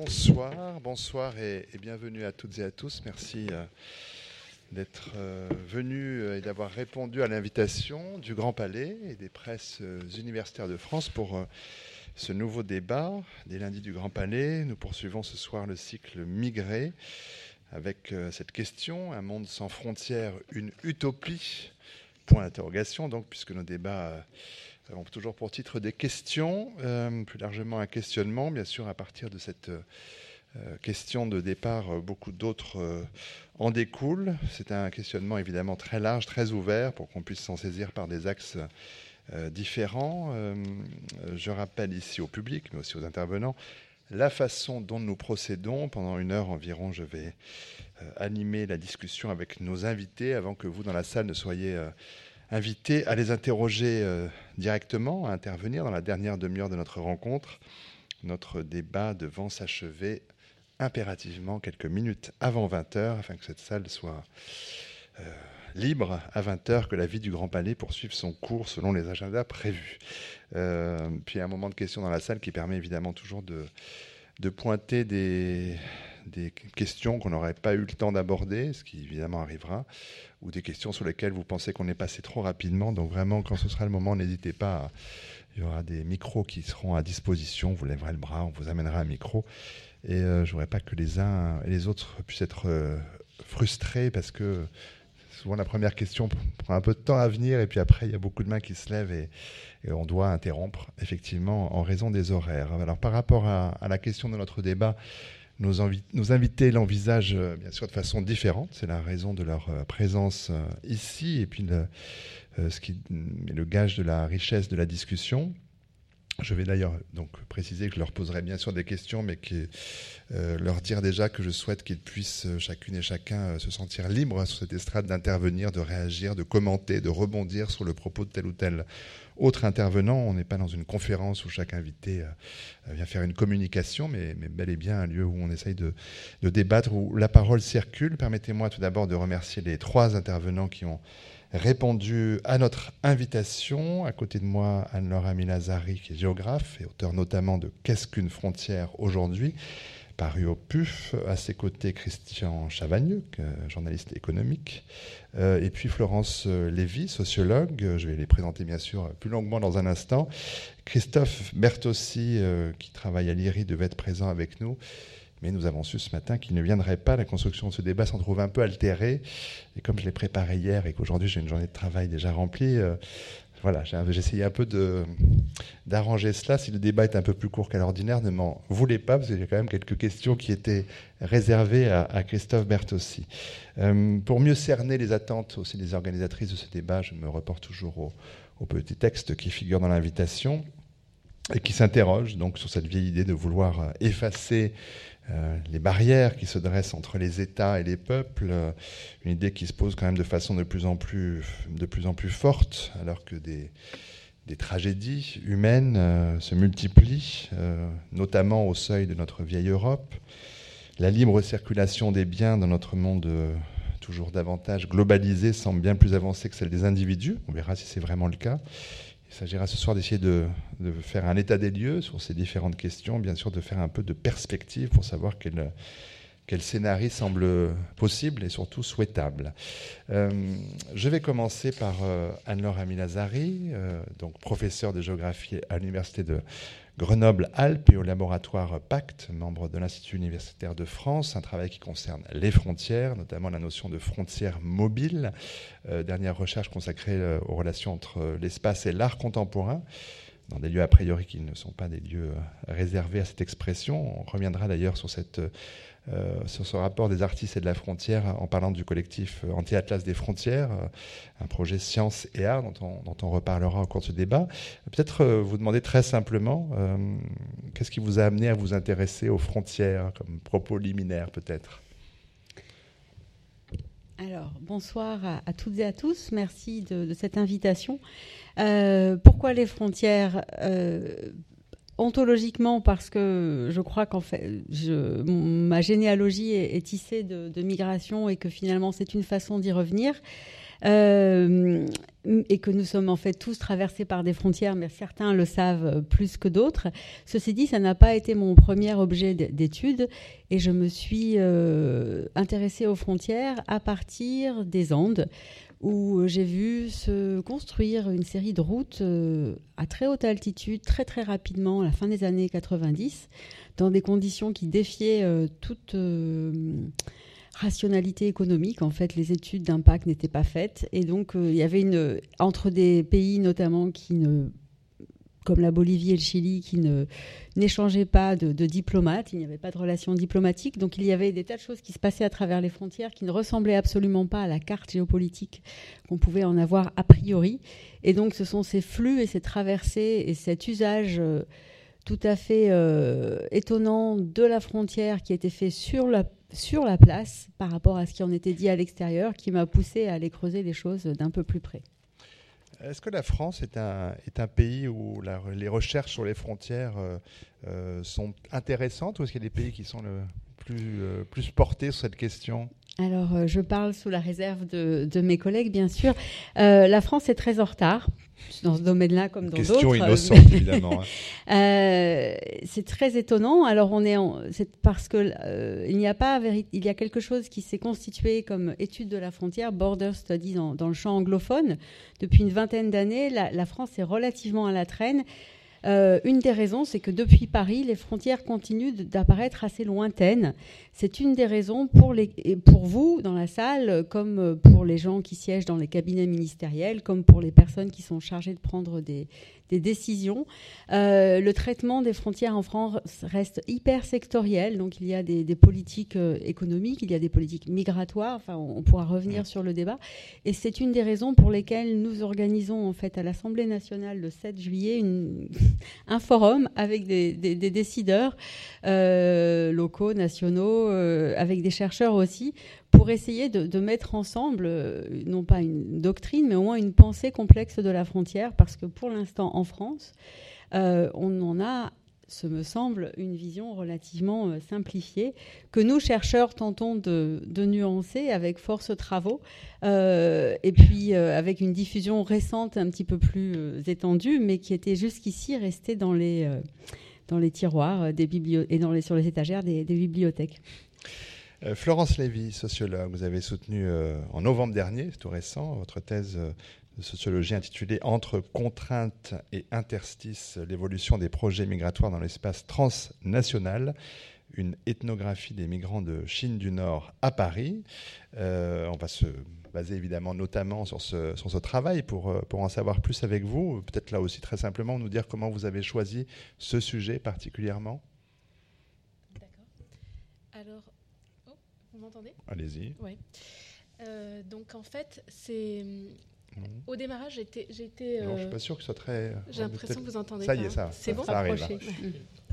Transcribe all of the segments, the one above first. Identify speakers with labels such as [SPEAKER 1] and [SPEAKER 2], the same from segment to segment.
[SPEAKER 1] Bonsoir, bonsoir et, bienvenue à toutes et à tous. Merci euh, d'être euh, venus euh, et d'avoir répondu à l'invitation du Grand Palais et des presses universitaires de France pour ce nouveau débat des lundis du Grand Palais. Nous poursuivons ce soir le cycle Migré avec cette question, un monde sans frontières, une utopie? Point d'interrogation, donc, puisque nos débats ont toujours pour titre des questions, euh, plus largement un questionnement, bien sûr, à partir de cette euh, question de départ, euh, beaucoup d'autres en découlent. C'est un questionnement évidemment très large, très ouvert, pour qu'on puisse s'en saisir par des axes différents. je rappelle ici au public, mais aussi aux intervenants, la façon dont nous procédons. Pendant une heure environ, je vais animer la discussion avec nos invités avant que vous, dans la salle, ne soyez invité à les interroger euh, directement, à intervenir dans la dernière demi-heure de notre rencontre. Notre débat devant s'achever impérativement quelques minutes avant 20h, afin que cette salle soit euh, libre à 20h, que la vie du Grand Palais poursuive son cours selon les agendas prévus. Euh, puis un moment de questions dans la salle qui permet évidemment toujours de, de pointer des, des questions qu'on n'aurait pas eu le temps d'aborder, ce qui évidemment arrivera, ou des questions sur lesquelles vous pensez qu'on est passé trop rapidement. Donc vraiment, quand ce sera le moment, n'hésitez pas. Il y aura des micros qui seront à disposition. Vous lèverez le bras, on vous amènera un micro. Et euh, je ne voudrais pas que les uns et les autres puissent être euh, frustrés parce que souvent la première question prend un peu de temps à venir et puis après il y a beaucoup de mains qui se lèvent et, on doit interrompre effectivement en raison des horaires. Alors par rapport à la question de notre débat, nos, invités l'envisagent euh, bien sûr de façon différente. C'est la raison de leur euh, présence euh, ici et puis le, ce qui est le gage de la richesse de la discussion. Je vais d'ailleurs donc préciser que je leur poserai bien sûr des questions, mais que, leur dire déjà que je souhaite qu'ils puissent chacune et chacun se sentir libres sur cette estrade d'intervenir, de réagir, de commenter, de rebondir sur le propos de tel ou tel autre intervenant. On n'est pas dans une conférence où chaque invité euh, vient faire une communication, mais, bel et bien un lieu où on essaye de, débattre, où la parole circule. Permettez-moi tout d'abord de remercier les trois intervenants qui ont répondu à notre invitation. À côté de moi, Anne-Laure Amilazari, qui est géographe et auteur notamment de Qu'est-ce qu'une frontière aujourd'hui? Paru au PUF. À ses côtés, Christian Chavagneux, journaliste économique. Euh, et puis Florence euh, Lévy, sociologue. Je vais les présenter bien sûr plus longuement dans un instant. Christophe Bertossi, euh, qui travaille à l'IRI, devait être présent avec nous. Mais nous avons su ce matin qu'il ne viendrait pas. La construction de ce débat s'en trouve un peu altérée. Et comme je l'ai préparé hier et qu'aujourd'hui j'ai une journée de travail déjà remplie, voilà, j'ai essayé un peu d'arranger cela. Si le débat est un peu plus court qu'à l'ordinaire, ne m'en voulez pas, parce y a quand même quelques questions qui étaient réservées à, Christophe Bertossi. Euh, pour mieux cerner les attentes aussi des organisatrices de ce débat, je me reporte toujours au, au petit texte qui figure dans l'invitation et qui s'interroge donc sur cette vieille idée de vouloir euh, effacer euh, les barrières qui se dressent entre les États et les peuples, euh, une idée qui se pose quand même de façon de plus en plus, de plus, en plus forte, alors que des, des tragédies humaines euh, se multiplient, notamment au seuil de notre vieille Europe. La libre circulation des biens dans notre monde toujours davantage globalisé semble bien plus avancée que celle des individus. On verra si c'est vraiment le cas. Il s'agira ce soir d'essayer de, faire un état des lieux sur ces différentes questions, bien sûr de faire un peu de perspective pour savoir quel, scénario semble possible et surtout souhaitable. Euh, je vais commencer par euh, Anne-Laure euh, donc professeure de géographie à l'Université de Grenoble-Alpes et au laboratoire Pacte, membre de l'Institut universitaire de France, un travail qui concerne les frontières, notamment la notion de frontières mobiles, euh, dernière recherche consacrée euh, aux relations entre l'espace et l'art contemporain dans des lieux a priori qui ne sont pas des lieux euh, réservés à cette expression. On reviendra d'ailleurs sur cette euh, sur ce rapport des artistes et de la frontière en parlant du collectif euh, Anti-Atlas des frontières, euh, un projet science et art dont on, reparlera au cours de ce débat. Peut-être vous demander très simplement qu'est-ce qui vous a amené à vous intéresser aux frontières, comme propos liminaire peut-être?
[SPEAKER 2] Alors, bonsoir à, toutes et à tous. Merci de, cette invitation. pourquoi les frontières? Ontologiquement parce que je crois qu'en fait, ma généalogie est, tissée de, migration et que finalement c'est une façon d'y revenir. euh, et que nous sommes en fait tous traversés par des frontières, mais certains le savent plus que d'autres. Ceci dit, ça n'a pas été mon premier objet d'étude et je me suis euh, intéressée aux frontières à partir des Andes où j'ai vu se construire une série de routes euh, à très haute altitude, très très rapidement, à la fin des années 90, dans des conditions qui défiaient euh, toute euh, rationalité économique. En fait, les études d'impact n'étaient pas faites. Et donc, il y avait une, entre des pays notamment qui ne comme la Bolivie et le Chili, qui ne, n'échangeaient pas de, diplomates, il n'y avait pas de relations diplomatiques, donc il y avait des tas de choses qui se passaient à travers les frontières qui ne ressemblaient absolument pas à la carte géopolitique qu'on pouvait en avoir a priori. Et donc ce sont ces flux et ces traversées et cet usage euh, tout à fait euh, étonnant de la frontière qui était fait sur la, sur la place par rapport à ce qui en était dit à l'extérieur qui m'a poussé à aller creuser les choses d'un peu plus près.
[SPEAKER 1] Est-ce que la France est un, est un pays où les recherches sur les frontières euh, euh, sont intéressantes ou est-ce qu'il y a des pays qui sont le plus, euh, plus portés sur cette question?
[SPEAKER 2] Alors, je parle sous la réserve de, de mes collègues, bien sûr. la France est très en retard dans ce domaine-là comme dans d'autres.
[SPEAKER 1] Question innocente, évidemment. Hein.
[SPEAKER 2] Euh, c'est très étonnant. Alors on est, c'est parce que euh, il n'y a pas, il y a quelque chose qui s'est constitué comme étude de la frontière, border study dans, dans le champ anglophone. Depuis une vingtaine d'années, la, la France est relativement à la traîne. Euh, une des raisons, c'est que depuis Paris, les frontières continuent d'apparaître assez lointaines. C'est une des raisons pour, les, pour vous dans la salle, comme pour les gens qui siègent dans les cabinets ministériels, comme pour les personnes qui sont chargées de prendre des, des décisions. Euh, le traitement des frontières en France reste hyper sectoriel, donc il y a des, politiques euh, économiques, il y a des politiques migratoires, enfin on, pourra revenir sur le débat, et c'est une des raisons pour lesquelles nous organisons en fait à l'Assemblée nationale le 7 juillet une, un forum avec des, décideurs euh, locaux, nationaux, avec des chercheurs aussi, pour essayer de, mettre ensemble, euh, non pas une doctrine, mais au moins une pensée complexe de la frontière, parce que pour l'instant, en France, euh, on en a, ce me semble, une vision relativement euh, simplifiée, que nous, chercheurs, tentons de, nuancer avec force travaux, et puis avec une diffusion récente un petit peu plus étendue, mais qui était jusqu'ici restée dans les, dans les tiroirs des et dans les, sur les étagères des bibliothèques.
[SPEAKER 1] Euh, Florence Lévy, sociologue, vous avez soutenu euh, en novembre dernier, c'est tout récent, votre thèse euh, de sociologie intitulée Entre contraintes et interstices, l'évolution des projets migratoires dans l'espace transnational, une ethnographie des migrants de Chine du Nord à Paris. on va se baser évidemment notamment sur ce, sur ce travail pour, pour en savoir plus avec vous. Peut-être là aussi très simplement nous dire comment vous avez choisi ce sujet particulièrement.
[SPEAKER 3] Vous m'entendez?
[SPEAKER 1] Allez-y.
[SPEAKER 3] Euh, donc en fait, c'est. Au démarrage, j'étais. j'étais
[SPEAKER 1] non, je suis pas sûr que ce soit très.
[SPEAKER 3] J'ai l'impression que vous entendez.
[SPEAKER 1] Ça y est, ça.
[SPEAKER 3] C'est bon?
[SPEAKER 1] Ça arrive.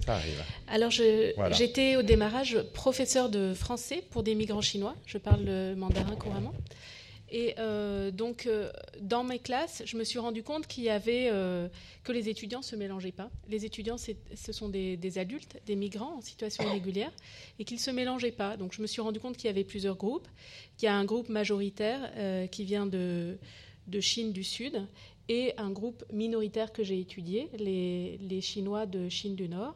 [SPEAKER 1] ça arrive.
[SPEAKER 3] Alors, j'étais au démarrage professeur de français pour des migrants chinois. Je parle le mandarin couramment. Et euh, donc, euh, dans mes classes, je me suis rendu compte qu'il y avait euh, que les étudiants se mélangeaient pas. Les étudiants, ce sont des, adultes, des migrants en situation irrégulière, et qu'ils se mélangeaient pas. Donc, je me suis rendu compte qu'il y avait plusieurs groupes. Qu'il y a un groupe majoritaire qui vient de, de, Chine du Sud et un groupe minoritaire que j'ai étudié, les, les, Chinois de Chine du Nord.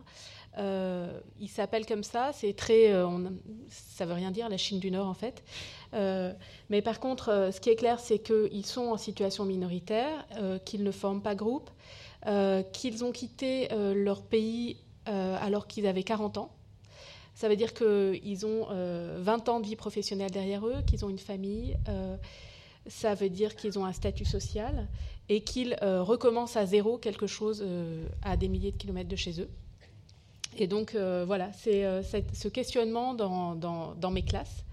[SPEAKER 3] Euh, il s'appelle comme ça, c'est très, on, ça veut rien dire la Chine du Nord en fait. Euh, mais par contre, euh, ce qui est clair, c'est qu'ils sont en situation minoritaire, euh, qu'ils ne forment pas groupe, qu'ils ont quitté leur pays alors qu'ils avaient 40 ans. Ça veut dire qu'ils ont 20 ans de vie professionnelle derrière eux, qu'ils ont une famille. ça veut dire qu'ils ont un statut social et qu'ils recommencent à zéro quelque chose à des milliers de kilomètres de chez eux. Et donc, voilà, c'est ce questionnement dans, mes classes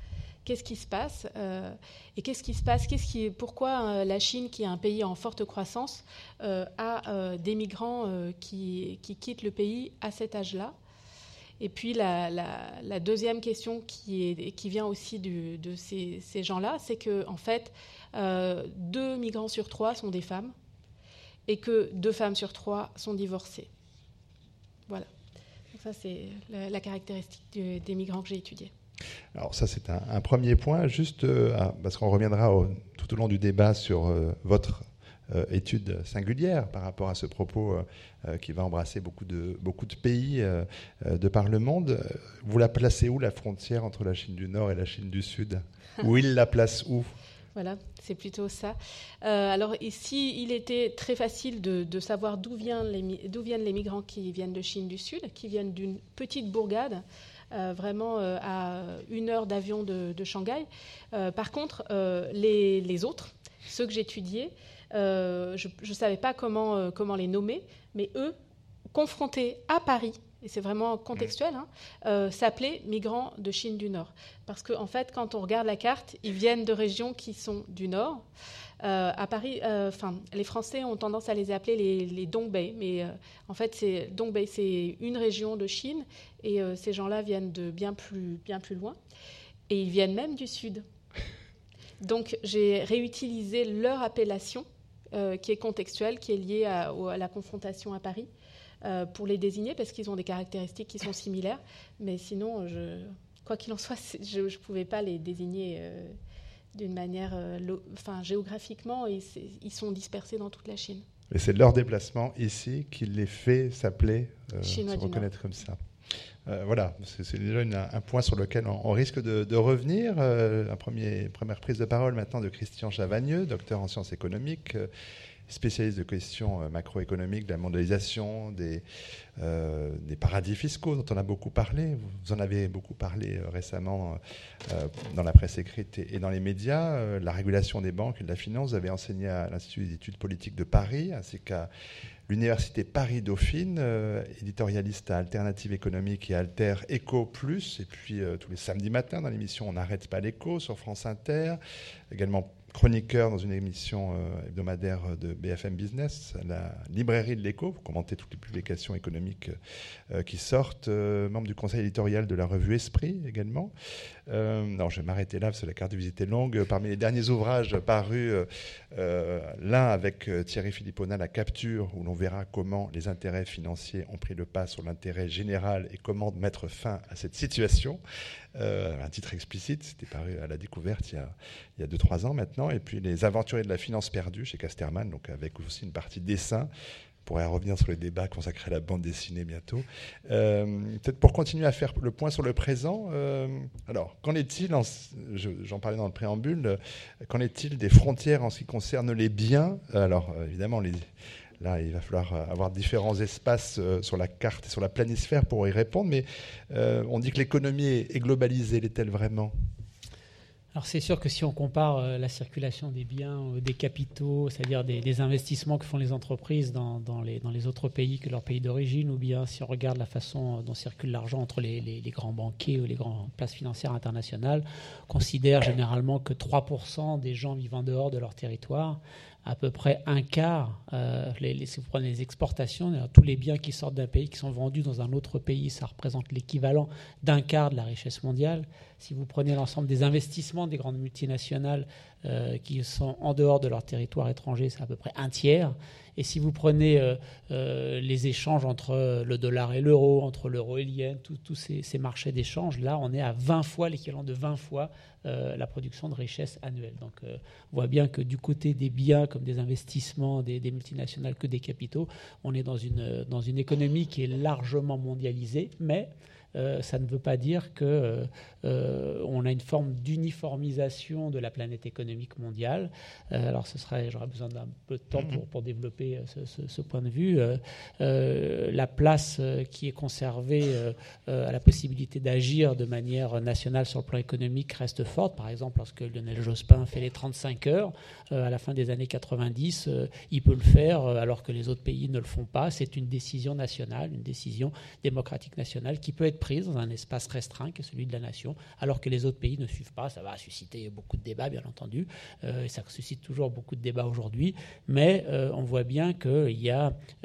[SPEAKER 3] qu'est-ce qui se passe euh, et qu'est-ce qui se passe, qu'est-ce qui, pourquoi euh, la Chine, qui est un pays en forte croissance, euh, a des migrants qui, quittent le pays à cet âge-là. Et puis la, deuxième question qui, est, qui vient aussi de ces, gens-là, c'est que en fait, deux migrants sur trois sont des femmes et que deux femmes sur trois sont divorcées. Voilà. Ça, c'est la, caractéristique des migrants que j'ai étudiés.
[SPEAKER 1] Alors ça, c'est un, premier point, juste parce qu'on reviendra tout au long du débat sur votre étude singulière par rapport à ce propos qui va embrasser beaucoup de, beaucoup de pays de par le monde. Vous la placez où la frontière entre la Chine du Nord et la Chine du Sud? Où il la place où?
[SPEAKER 3] Voilà, c'est plutôt ça. Euh, alors ici, il était très facile de, savoir d'où viennent, les migrants qui viennent de Chine du Sud, qui viennent d'une petite bourgade, euh, vraiment euh, à une heure d'avion de, Shanghai. par contre, les, autres, ceux que j'étudiais, je ne savais pas comment, comment les nommer, mais eux, confrontés à Paris, et c'est vraiment contextuel, hein, euh, s'appelait migrants de Chine du Nord. Parce qu'en en fait, quand on regarde la carte, ils viennent de régions qui sont du Nord. Euh, à Paris, euh, enfin, les Français ont tendance à les appeler les, les Dongbei, mais en fait, c'est Dongbei, c'est une région de Chine, et ces gens-là viennent de bien plus, bien plus loin, et ils viennent même du Sud. Donc, j'ai réutilisé leur appellation, qui est contextuelle, qui est liée à la confrontation à Paris. Euh, pour les désigner parce qu'ils ont des caractéristiques qui sont similaires. Mais sinon, je, quoi qu'il en soit, je ne pouvais pas les désigner euh, d'une manière. Euh, enfin, géographiquement, ils, ils, sont dispersés dans toute la Chine.
[SPEAKER 1] Et c'est leur déplacement ici qui les fait s'appeler, se reconnaître comme ça. voilà, c'est déjà un point sur lequel on, risque de, revenir. Un premier, première prise de parole maintenant de Christian Chavagneux, docteur en sciences économiques spécialiste de questions euh, macroéconomiques, de la mondialisation, des, euh, des, paradis fiscaux dont on a beaucoup parlé. Vous en avez beaucoup parlé euh, récemment dans la presse écrite et, dans les médias. la régulation des banques et de la finance, vous avez enseigné à l'Institut d'études politiques de Paris ainsi qu'à l'Université Paris-Dauphine, éditorialiste à Alternative économique et Alter Eco Plus, et puis tous les samedis matins dans l'émission On n'arrête pas l'écho sur France Inter, également chroniqueur dans une émission euh, hebdomadaire de BFM Business, la librairie de l'écho, vous commentez toutes les publications économiques euh, qui sortent, euh, membre du conseil éditorial de la revue Esprit également. Non, je vais m'arrêter là parce que la carte de visite est longue. Parmi les derniers ouvrages parus, l'un avec Thierry Philippona, La capture, où l'on verra comment les intérêts financiers ont pris le pas sur l'intérêt général et comment mettre fin à cette situation. Euh, un titre explicite, c'était paru à la découverte il y a 2-3 ans maintenant. Et puis Les Aventuriers de la finance perdue chez Casterman, donc avec aussi une partie dessin. Pourrait revenir sur les débats consacrés à la bande dessinée bientôt. Euh, peut-être pour continuer à faire le point sur le présent. Euh, alors, qu'en est-il, j'en parlais dans le préambule, qu'en est-il des frontières en ce qui concerne les biens? Alors, évidemment, Là, il va falloir euh, avoir différents espaces euh, sur la carte et sur la planisphère pour y répondre. Mais euh, on dit que l'économie est globalisée. L'est-elle vraiment?
[SPEAKER 4] Alors c'est sûr que si on compare la circulation des biens, des capitaux, c'est-à-dire des, investissements que font les entreprises dans, les, autres pays que leur pays d'origine, ou bien si on regarde la façon dont circule l'argent entre les, les, grands banquiers ou les grandes places financières internationales, on considère généralement que 3% des gens vivant dehors de leur territoire à peu près un quart, euh, si vous prenez les exportations, tous les biens qui sortent d'un pays, qui sont vendus dans un autre pays, ça représente l'équivalent d'un quart de la richesse mondiale. Si vous prenez l'ensemble des investissements des grandes multinationales euh, qui sont en dehors de leur territoire étranger, c'est à peu près un tiers. Et si vous prenez euh, euh, les échanges entre le dollar et l'euro, entre l'euro et l'yen, tous ces, marchés d'échange, là, on est à 20 fois, l'équivalent de 20 fois la production de richesse annuelle. Donc, on voit bien que du côté des biens, comme des investissements, des, des, multinationales que des capitaux, on est dans une, dans une économie qui est largement mondialisée, mais euh, ça ne veut pas dire qu'on euh, euh, a une forme d'uniformisation de la planète économique mondiale. alors, ce serait, j'aurais besoin d'un peu de temps pour, mhm. pour développer ce, point de vue. la place qui est conservée à la possibilité d'agir de manière nationale sur le plan économique reste forte. Par exemple, lorsque Lionel Jospin fait les 35 heures à la fin des années 90, il peut le faire alors que les autres pays ne le font pas. C'est une décision nationale, une décision démocratique nationale qui peut être dans un espace restreint qui est celui de la nation, alors que les autres pays ne suivent pas. Ça va susciter beaucoup de débats, bien entendu, euh, et ça suscite toujours beaucoup de débats aujourd'hui, mais euh, on voit bien qu'il y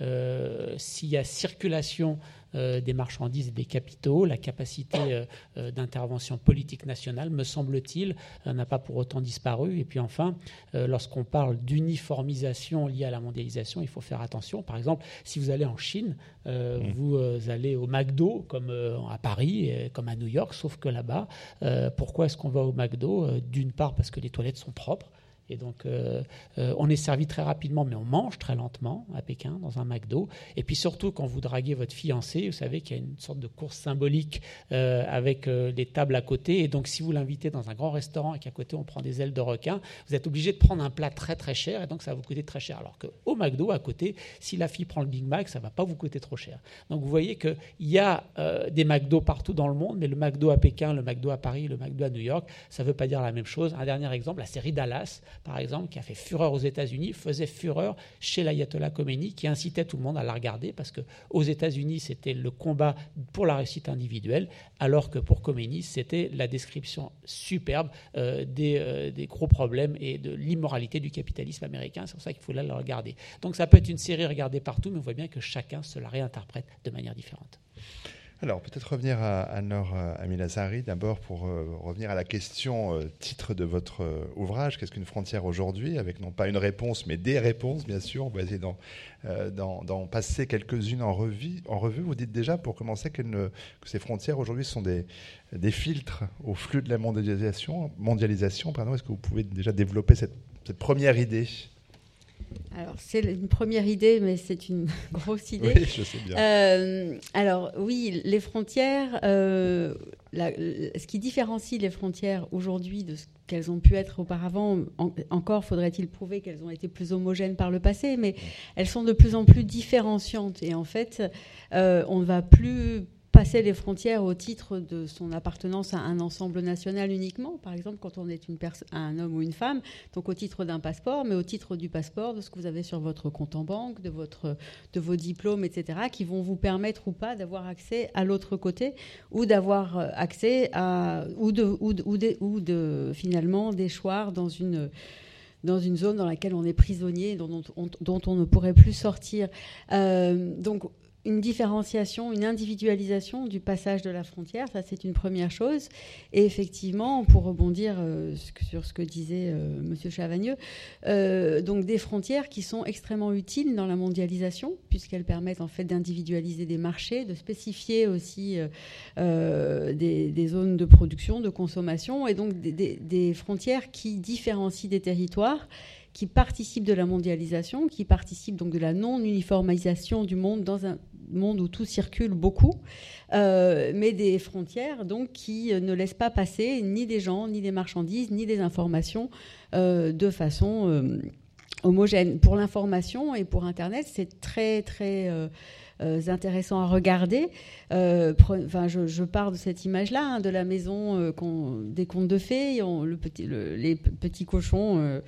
[SPEAKER 4] euh, s'il y a circulation des marchandises et des capitaux. La capacité d'intervention politique nationale, me semble-t-il, n'a pas pour autant disparu. Et puis enfin, lorsqu'on parle d'uniformisation liée à la mondialisation, il faut faire attention. Par exemple, si vous allez en Chine, mmh. vous allez au McDo, comme à Paris, comme à New York, sauf que là-bas, pourquoi est-ce qu'on va au McDo D'une part parce que les toilettes sont propres. Et donc, euh, euh, on est servi très rapidement, mais on mange très lentement à Pékin, dans un McDo. Et puis surtout, quand vous draguez votre fiancé, vous savez qu'il y a une sorte de course symbolique euh, avec les tables à côté. Et donc, si vous l'invitez dans un grand restaurant et qu'à côté, on prend des ailes de requin, vous êtes obligé de prendre un plat très très cher. Et donc, ça va vous coûter très cher. Alors qu'au McDo, à côté, si la fille prend le Big Mac, ça ne va pas vous coûter trop cher. Donc, vous voyez qu'il y a des McDo partout dans le monde, mais le McDo à Pékin, le McDo à Paris, le McDo à New York, ça ne veut pas dire la même chose. Un dernier exemple, la série Dallas par exemple, qui a fait fureur aux États-Unis, faisait fureur chez l'ayatollah Khomeini, qui incitait tout le monde à la regarder, parce qu'aux États-Unis, c'était le combat pour la réussite individuelle, alors que pour Khomeini, c'était la description superbe euh, euh, des, gros problèmes et de l'immoralité du capitalisme américain. C'est pour ça qu'il faut la regarder. Donc ça peut être une série regardée partout, mais on voit bien que chacun se la réinterprète de manière différente.
[SPEAKER 1] Alors, peut-être revenir à, à Nor euh, Amilazari, d'abord pour euh, revenir à la question euh, titre de votre ouvrage, qu'est-ce qu'une frontière aujourd'hui? Avec non pas une réponse, mais des réponses, bien sûr. On va essayer d'en passer quelques-unes en revue, en revue. Vous dites déjà, pour commencer, que ces frontières aujourd'hui sont des, des, filtres au flux de la mondialisation. mondialisation Est-ce que vous pouvez déjà développer cette, cette première idée?
[SPEAKER 2] Alors, c'est une première idée, mais c'est une grosse idée.
[SPEAKER 1] Oui, je sais bien.
[SPEAKER 2] Euh, alors, oui, les frontières, euh, ce qui différencie les frontières aujourd'hui de ce qu'elles ont pu être auparavant, encore faudrait-il prouver qu'elles ont été plus homogènes par le passé, mais elles sont de plus en plus différenciantes. Et en fait, euh, on ne va plus passer les frontières au titre de son appartenance à un ensemble national uniquement, par exemple quand on est une un homme ou une femme, donc au titre d'un passeport, mais au titre du passeport, de ce que vous avez sur votre compte en banque, de, votre, de vos diplômes, etc., qui vont vous permettre ou pas d'avoir accès à l'autre côté, ou d'avoir euh, accès à, ou de, ou de, ou de, finalement d'échoir dans une dans une zone dans laquelle on est prisonnier, dont on, dont on ne pourrait plus sortir. Euh, donc une différenciation, une individualisation du passage de la frontière, ça c'est une première chose. Et effectivement, pour rebondir euh, sur ce que disait euh, M. Chavagneux, euh, donc des frontières qui sont extrêmement utiles dans la mondialisation, puisqu'elles permettent en fait d'individualiser des marchés, de spécifier aussi des, zones de production, de consommation, et donc des frontières qui différencient des territoires qui participent de la mondialisation, qui participent donc de la non-uniformisation du monde dans un monde où tout circule beaucoup, euh, mais des frontières donc qui ne laissent pas passer ni des gens, ni des marchandises, ni des informations euh, de façon euh, homogène. Pour l'information et pour Internet, c'est très très intéressant à regarder. enfin, je, pars de cette image-là, hein, de la maison des contes de fées, les petits cochons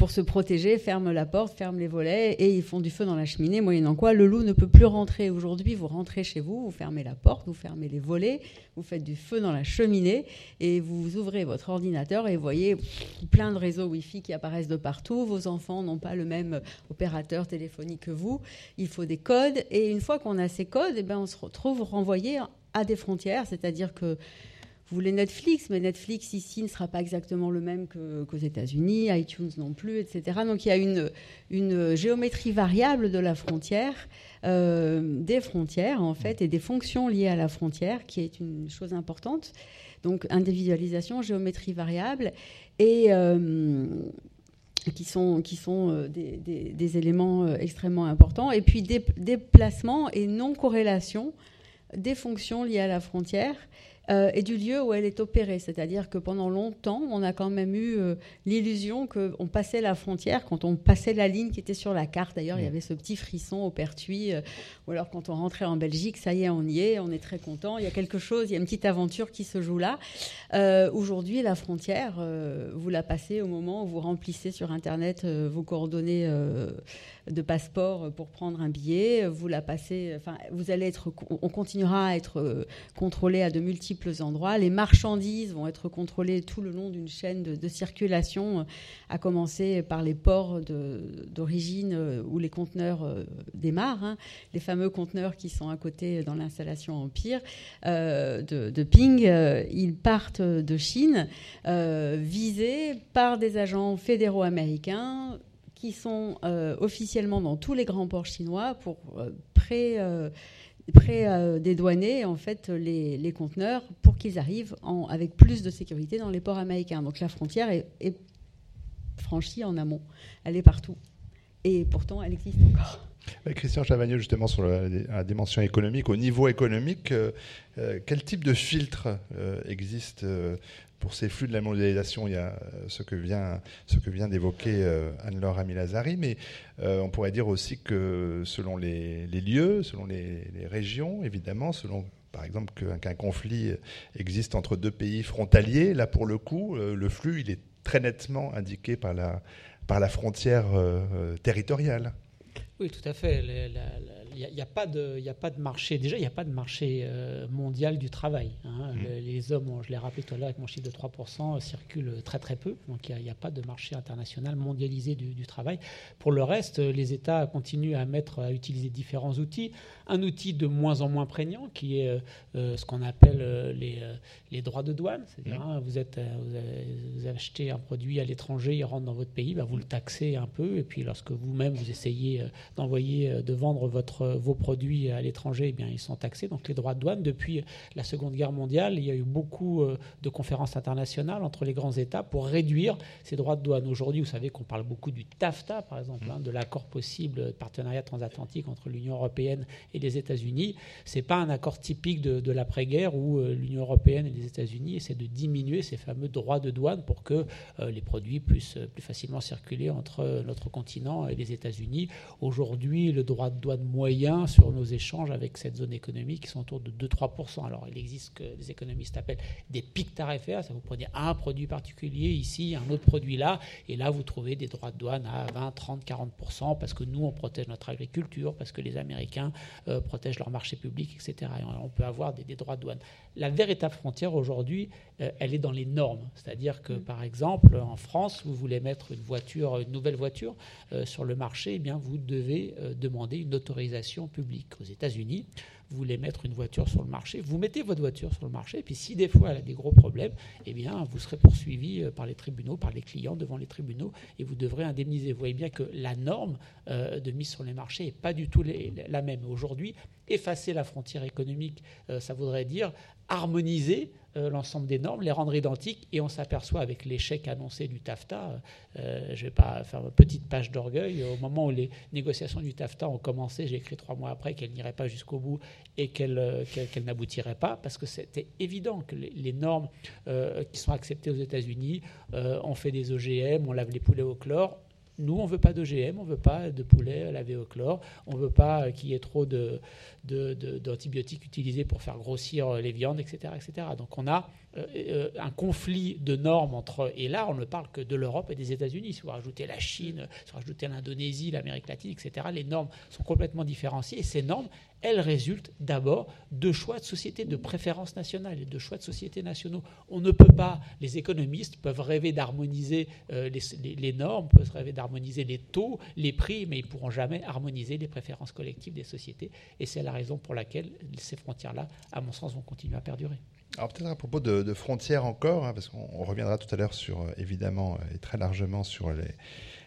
[SPEAKER 2] pour se protéger, ferment la porte, ferment les volets et ils font du feu dans la cheminée, moyennant quoi le loup ne peut plus rentrer. Aujourd'hui, vous rentrez chez vous, vous fermez la porte, vous fermez les volets, vous faites du feu dans la cheminée et vous ouvrez votre ordinateur et vous voyez plein de réseaux Wi-Fi qui apparaissent de partout. Vos enfants n'ont pas le même opérateur téléphonique que vous. Il faut des codes et une fois qu'on a ces codes, eh ben, on se retrouve renvoyé à des frontières, c'est-à-dire que vous voulez Netflix, mais Netflix ici ne sera pas exactement le même qu'aux États-Unis, iTunes non plus, etc. Donc il y a une, géométrie variable de la frontière, euh, des frontières en fait, et des fonctions liées à la frontière, qui est une chose importante. Donc individualisation, géométrie variable, et euh, qui sont, euh, des, éléments extrêmement importants. Et puis déplacement et non-corrélation des fonctions liées à la frontière euh, et du lieu où elle est opérée. C'est-à-dire que pendant longtemps, on a quand même eu euh, l'illusion qu'on passait la frontière quand on passait la ligne qui était sur la carte. D'ailleurs, il y avait ce petit frisson au Pertuis. Euh, ou alors quand on rentrait en Belgique, ça y est, on y est, on est très content. Il y a quelque chose, il y a une petite aventure qui se joue là. Aujourd'hui, la frontière, vous la passez au moment où vous remplissez sur Internet vos coordonnées de passeport pour prendre un billet. Vous la passez, enfin, vous allez être, on continuera à être contrôlé à de multiples Les marchandises vont être contrôlées tout le long d'une chaîne de, circulation, à commencer par les ports d'origine où les conteneurs démarrent, hein. les fameux conteneurs qui sont à côté dans l'installation Empire de, Ping. ils partent de Chine, visés par des agents fédéraux américains qui sont euh, officiellement dans tous les grands ports chinois pour euh, pré, euh, dédouaner en fait les, conteneurs pour qu'ils arrivent en, avec plus de sécurité dans les ports américains. Donc la frontière est franchie en amont, elle est partout, et pourtant elle existe encore.
[SPEAKER 1] Christian Chavagneux, justement, sur la, dimension économique, au niveau économique, quel type de filtre existe pour ces flux de la mondialisation, il y a euh, ce que vient, ce que vient d'évoquer euh, Anne-Laure Amilazari, mais euh, on pourrait dire aussi que selon les, lieux, selon les, régions, évidemment, selon par exemple qu'un conflit existe entre deux pays frontaliers, là pour le coup, le flux, il est très nettement indiqué par la, par la frontière territoriale.
[SPEAKER 4] Oui, tout à fait. N'y a, pas de, a pas de marché. Déjà, il n'y a pas de marché euh, mondial du travail. Hein. Mmh. les hommes, je l'ai rappelé tout à l'heure avec mon chiffre de 3%, circulent très très peu. Donc il n'y a, pas de marché international mondialisé du, travail. Pour le reste, les États continuent à mettre, à utiliser différents outils. Un outil de moins en moins prégnant qui est euh, euh, ce qu'on appelle les, les, droits de douane. C'est-à-dire, mmh. hein, vous, êtes, vous, achetez un produit à l'étranger, il rentre dans votre pays, bah, vous le taxez un peu. Et puis lorsque vous-même vous essayez d'envoyer, euh, de vendre votre, vos produits à l'étranger, eh bien, ils sont taxés. Donc les droits de douane, depuis la Seconde Guerre mondiale, il y a eu beaucoup euh, de conférences internationales entre les grands États pour réduire ces droits de douane. Aujourd'hui, vous savez qu'on parle beaucoup du TAFTA, par exemple, mmh. hein, de l'accord possible de partenariat transatlantique entre l'Union européenne et les États-Unis. Ce n'est pas un accord typique de, l'après-guerre où euh, l'Union européenne et les États-Unis essaient de diminuer ces fameux droits de douane pour que les produits puissent plus facilement circuler entre notre continent et les États-Unis. Aujourd'hui, le droit de douane moyen sur nos échanges avec cette zone économique, sont autour de 2-3%. Alors, il existe ce que les économistes appellent des pics tarifaires. Ça vous prenez un produit particulier ici, un autre produit là, et là, vous trouvez des droits de douane à 20, 30, 40%, parce que nous, on protège notre agriculture, parce que les Américains euh, protègent leur marché public, etc. Et on peut avoir des, droits de douane. La véritable frontière aujourd'hui, elle est dans les normes. C'est-à-dire que, mm. par exemple, en France, vous voulez mettre une voiture, une nouvelle voiture euh, sur le marché, eh bien, vous devez euh, demander une autorisation publique. Aux États-Unis, vous voulez mettre une voiture sur le marché, vous mettez votre voiture sur le marché, et puis si des fois elle a des gros problèmes, eh bien, vous serez poursuivi euh, par les tribunaux, par les clients devant les tribunaux, et vous devrez indemniser. Vous voyez bien que la norme euh, de mise sur les marchés n'est pas du tout la même. Aujourd'hui, effacer la frontière économique, ça voudrait dire harmoniser euh, l'ensemble des normes, les rendre identiques, et on s'aperçoit avec l'échec annoncé du TAFTA, euh, je ne vais pas faire une petite page d'orgueil, au moment où les négociations du TAFTA ont commencé, j'ai écrit trois mois après qu'elles n'iraient pas jusqu'au bout et qu'elles euh, n'aboutiraient pas, parce que c'était évident que les, normes qui sont acceptées aux États-Unis, on fait des OGM, on lave les poulets au chlore, nous, on ne veut pas d'OGM, on ne veut pas de poulet lavé au chlore, on ne veut pas qu'il y ait trop d'antibiotiques utilisés pour faire grossir les viandes, etc. etc. Donc on a euh, euh, un conflit de normes entre... Et là, on ne parle que de l'Europe et des États-Unis. Si vous rajoutez la Chine, si vous rajoutez l'Indonésie, l'Amérique latine, etc., les normes sont complètement différenciées. Et ces normes, elles résultent d'abord de choix de société, de préférences nationales et de choix de sociétés nationaux. On ne peut pas, les économistes peuvent rêver d'harmoniser euh, les, normes, peuvent rêver d'harmoniser les taux, les prix, mais ils ne pourront jamais harmoniser les préférences collectives des sociétés. Et c'est la raison pour laquelle ces frontières-là, à mon sens, vont continuer à perdurer.
[SPEAKER 1] Alors peut-être à propos de, frontières encore, hein, parce qu'on reviendra tout à l'heure sur, euh, évidemment, euh, et très largement sur les,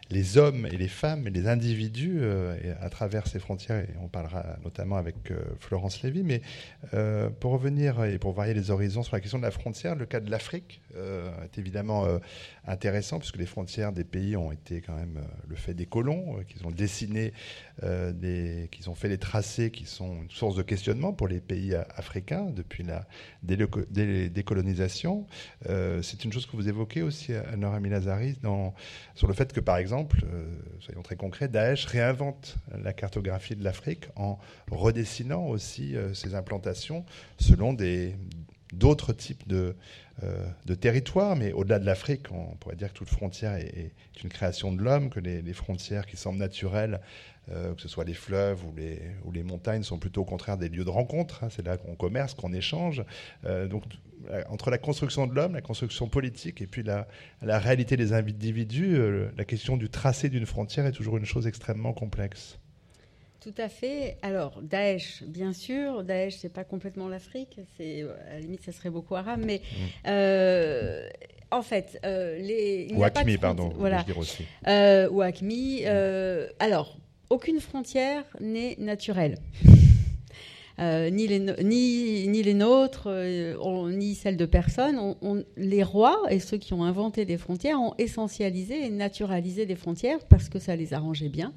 [SPEAKER 1] les hommes et les femmes et les individus euh, à travers ces frontières, et on parlera notamment avec Florence Lévy, mais pour revenir et pour varier les horizons sur la question de la frontière, le cas de l'Afrique est évidemment intéressant, puisque les frontières des pays ont été quand même le fait des colons, qu'ils ont dessiné, des, qu'ils ont fait les tracés qui sont une source de questionnement pour les pays africains depuis la décolonisation. Euh, c'est une chose que vous évoquez aussi, Nora Milazari, sur le fait que, par exemple, euh, soyons très concrets, Daesh réinvente la cartographie de l'Afrique en redessinant aussi euh, ses implantations selon d'autres types de, de territoires, mais au-delà de l'Afrique, on pourrait dire que toute frontière est, une création de l'homme, que les, frontières qui semblent naturelles euh, que ce soit les fleuves ou les, ou les montagnes, sont plutôt au contraire des lieux de rencontre. Hein. c'est là qu'on commerce, qu'on échange. Euh, donc, euh, entre la construction de l'homme, la construction politique et puis la, la réalité des individus, la question du tracé d'une frontière est toujours une chose extrêmement complexe.
[SPEAKER 2] Tout à fait. Alors, Daesh, bien sûr. Daesh, c'est pas complètement l'Afrique. C'est à la limite, ça serait beaucoup arabe, mais mmh. en fait, les.
[SPEAKER 1] Ou Acmi, pardon. Voilà. dire aussi.
[SPEAKER 2] ou Acmi. alors, aucune frontière n'est naturelle. Euh, ni, les, ni, ni, les nôtres, euh, ni celles de personne. les rois et ceux qui ont inventé des frontières ont essentialisé et naturalisé des frontières parce que ça les arrangeait bien.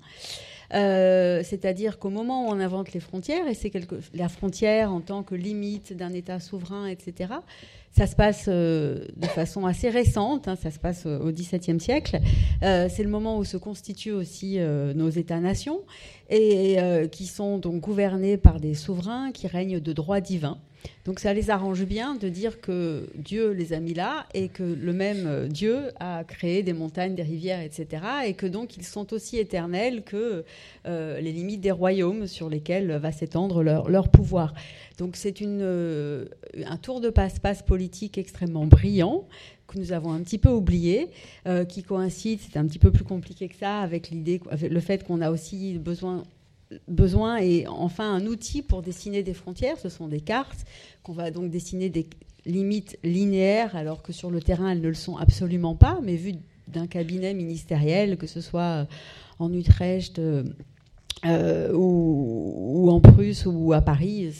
[SPEAKER 2] Euh, c'est-à-dire qu'au moment où on invente les frontières, et c'est la frontière en tant que limite d'un État souverain, etc., ça se passe euh, de façon assez récente, hein, ça se passe au XVIIe siècle. Euh, c'est le moment où se constituent aussi nos États-nations et qui sont donc gouvernés par des souverains qui règnent de droit divin. Donc ça les arrange bien de dire que Dieu les a mis là et que le même euh, Dieu a créé des montagnes, des rivières, etc. Et que donc ils sont aussi éternels que euh, les limites des royaumes sur lesquels va s'étendre leur, pouvoir. Donc c'est euh, un tour de passe-passe politique extrêmement brillant que nous avons un petit peu oublié, qui coïncide, c'est un petit peu plus compliqué que ça, avec l'idée, le fait qu'on a aussi besoin besoin et enfin un outil pour dessiner des frontières. Ce sont des cartes qu'on va donc dessiner des limites linéaires alors que sur le terrain elles ne le sont absolument pas, mais vu d'un cabinet ministériel, que ce soit en Utrecht, euh, euh, ou, en Prusse ou à Paris,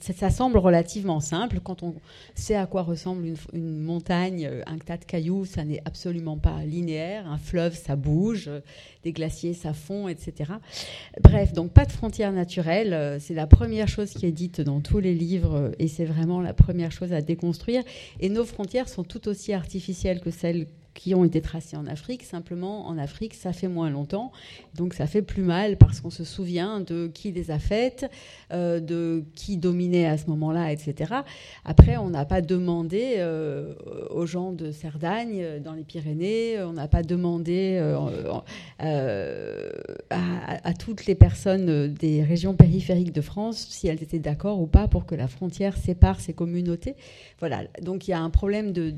[SPEAKER 2] ça semble relativement simple. Quand on sait à quoi ressemble une, montagne, un tas de cailloux, ça n'est absolument pas linéaire. Un fleuve, ça bouge. Des glaciers, ça fond, etc. Bref, donc pas de frontières naturelles. C'est la première chose qui est dite dans tous les livres et c'est vraiment la première chose à déconstruire. Et nos frontières sont tout aussi artificielles que celles qui ont été tracés en Afrique. Simplement, en Afrique, ça fait moins longtemps, donc ça fait plus mal parce qu'on se souvient de qui les a faites, euh, de qui dominait à ce moment-là, etc. Après, on n'a pas demandé euh, aux gens de Cerdagne, euh, dans les Pyrénées, on n'a pas demandé à, toutes les personnes des régions périphériques de France si elles étaient d'accord ou pas pour que la frontière sépare ces communautés. Voilà, donc il y a un problème de,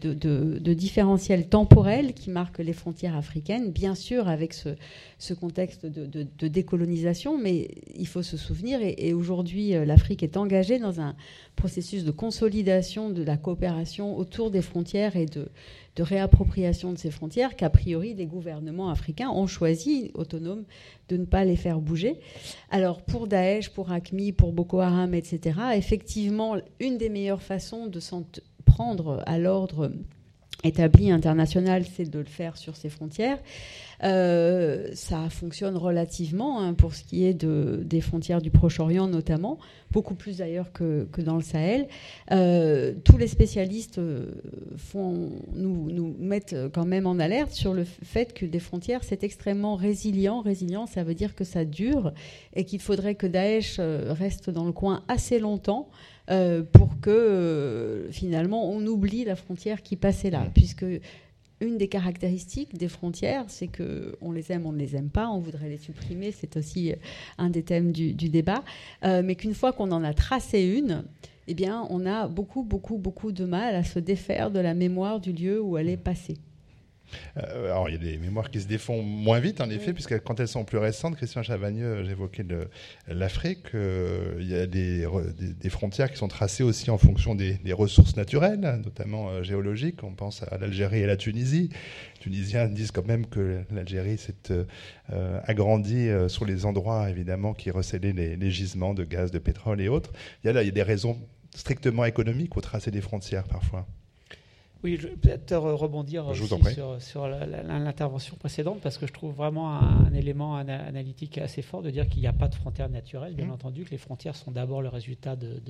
[SPEAKER 2] différentiel temporel qui marque les frontières africaines, bien sûr avec ce, contexte de, décolonisation, mais il faut se souvenir, et, aujourd'hui euh, l'Afrique est engagée dans un processus de consolidation de la coopération autour des frontières et de, réappropriation de ces frontières qu'a priori les gouvernements africains ont choisi, autonomes, de ne pas les faire bouger. Alors pour Daesh, pour ACMI, pour Boko Haram, etc., effectivement, une des meilleures façons de s'en prendre à l'ordre établi international, c'est de le faire sur ses frontières. Euh, ça fonctionne relativement hein, pour ce qui est de, des frontières du Proche-Orient notamment, beaucoup plus d'ailleurs que, que, dans le Sahel. Euh, tous les spécialistes euh, font, nous, nous, mettent quand même en alerte sur le fait que des frontières, c'est extrêmement résilient. Résilient, ça veut dire que ça dure et qu'il faudrait que Daesh reste dans le coin assez longtemps euh, pour que euh, finalement on oublie la frontière qui passait là, puisque une des caractéristiques des frontières, c'est que on les aime, on ne les aime pas, on voudrait les supprimer, c'est aussi euh, un des thèmes du, débat, mais qu'une fois qu'on en a tracé une, eh bien, on a beaucoup, beaucoup, beaucoup de mal à se défaire de la mémoire du lieu où elle est passée.
[SPEAKER 1] Euh, alors, il y a des mémoires qui se défont moins vite, en effet, puisque quand elles sont plus récentes, Christian Chavagneux, j'évoquais l'Afrique, euh, il y a des, frontières qui sont tracées aussi en fonction des, ressources naturelles, notamment euh, géologiques. On pense à l'Algérie et la Tunisie. Les Tunisiens disent quand même que l'Algérie s'est agrandie sur les endroits, évidemment, qui recélaient les, gisements de gaz, de pétrole et autres. Il y a là il y a des raisons strictement économiques au tracé des frontières, parfois.
[SPEAKER 4] Oui, je vais peut-être rebondir sur, l'intervention précédente parce que je trouve vraiment un, élément analytique assez fort de dire qu'il n'y a pas de frontières naturelles, bien mmh. entendu, que les frontières sont d'abord le résultat de,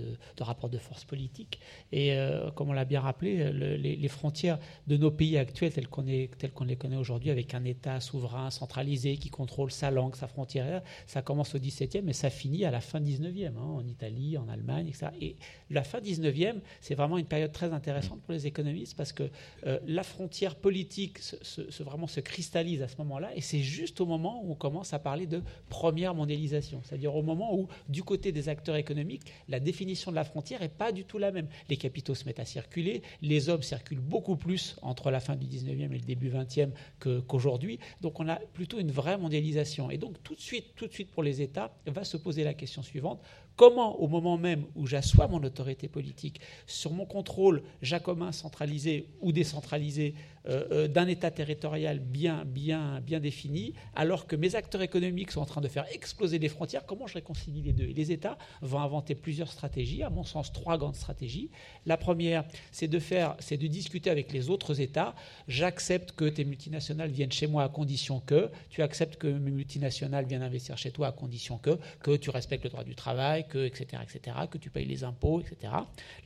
[SPEAKER 4] rapports de force politiques. Et euh, comme on l'a bien rappelé, les, frontières de nos pays actuels, tels qu'on les connaît aujourd'hui, avec un État souverain, centralisé, qui contrôle sa langue, sa frontière, ça commence au XVIIe et ça finit à la fin 19e, hein, en Italie, en Allemagne, etc. Et la fin 19e, c'est vraiment une période très intéressante pour les économistes parce que euh, la frontière politique se, cristallise à ce moment-là, et c'est juste au moment où on commence à parler de première mondialisation, c'est-à-dire au moment où, du côté des acteurs économiques, la définition de la frontière n'est pas du tout la même. Les capitaux se mettent à circuler, les hommes circulent beaucoup plus entre la fin du 19e et le début 20e qu'aujourd'hui, donc on a plutôt une vraie mondialisation. Et donc tout de suite, tout de suite pour les États, va se poser la question suivante Comment, au moment même où j'assois mon autorité politique sur mon contrôle jacobin centralisé ou décentralisé euh, euh, d'un État territorial bien, bien, bien défini, alors que mes acteurs économiques sont en train de faire exploser les frontières, comment je réconcilie les deux? Et les États vont inventer plusieurs stratégies, à mon sens trois grandes stratégies. La première, c'est de faire, c'est de discuter avec les autres États. J'accepte que tes multinationales viennent chez moi à condition que, tu acceptes que mes multinationales viennent investir chez toi à condition que, que tu respectes le droit du travail, que, etc., etc., que tu payes les impôts, etc.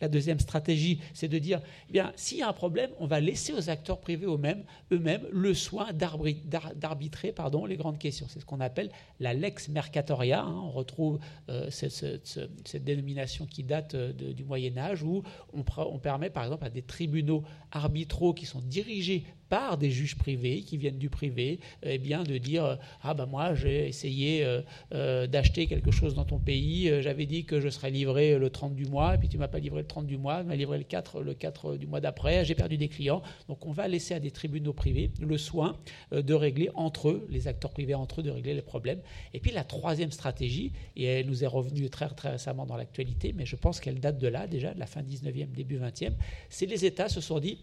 [SPEAKER 4] La deuxième stratégie, c'est de dire, eh bien, s'il y a un problème, on va laisser aux acteurs privés eux-mêmes eux le soin d'arbitrer les grandes questions. C'est ce qu'on appelle la lex mercatoria. Hein. On retrouve euh, cette, dénomination qui date euh, du Moyen Âge où on permet par exemple à des tribunaux arbitraux qui sont dirigés par des juges privés qui viennent du privé, eh bien de dire ah ben moi j'ai essayé euh, euh, d'acheter quelque chose dans ton pays, euh, j'avais dit que je serais livré le 30 du mois, et puis tu m'as pas livré le 30 du mois, tu m'as livré le 4 le 4 du mois d'après, j'ai perdu des clients. Donc on va laisser à des tribunaux privés le soin de régler entre eux, les acteurs privés entre eux, de régler les problèmes. Et puis la troisième stratégie, et elle nous est revenue très très récemment dans l'actualité, mais je pense qu'elle date de là déjà, de la fin 19e, début 20e, c'est les États se sont dit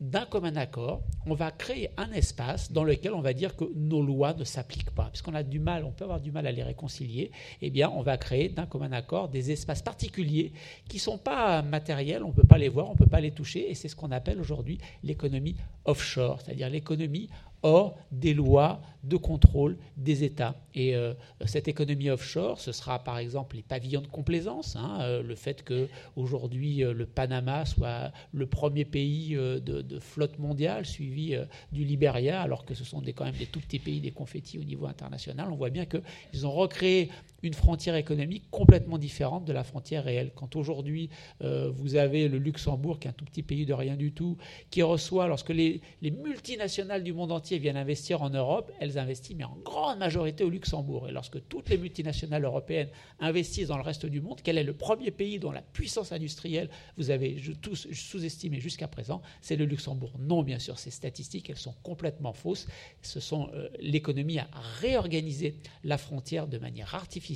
[SPEAKER 4] d'un commun accord, on va créer un espace dans lequel on va dire que nos lois ne s'appliquent pas. Puisqu'on a du mal, on peut avoir du mal à les réconcilier, eh bien, on va créer d'un commun accord des espaces particuliers qui ne sont pas matériels, on ne peut pas les voir, on ne peut pas les toucher, et c'est ce qu'on appelle aujourd'hui l'économie offshore, c'est-à-dire l'économie hors des lois de contrôle des États. Et euh, cette économie offshore, ce sera par exemple les pavillons de complaisance, hein, euh, le fait que aujourd'hui euh, le Panama soit le premier pays de, flotte mondiale, suivi du Liberia, alors que ce sont quand même des tout petits pays, des confettis au niveau international. On voit bien qu'ils ont recréé une frontière économique complètement différente de la frontière réelle. Quand aujourd'hui vous avez le Luxembourg, qui est un tout petit pays de rien du tout, qui reçoit, lorsque les, les multinationales du monde entier viennent investir en Europe, elles investissent, mais en grande majorité au Luxembourg. Et lorsque toutes les multinationales européennes investissent dans le reste du monde, quel est le premier pays dont la puissance industrielle vous avez tous sous-estimé jusqu'à présent C'est le Luxembourg. Non, bien sûr, ces statistiques, elles sont complètement fausses. Ce sont euh, l'économie à réorganiser la frontière de manière artificielle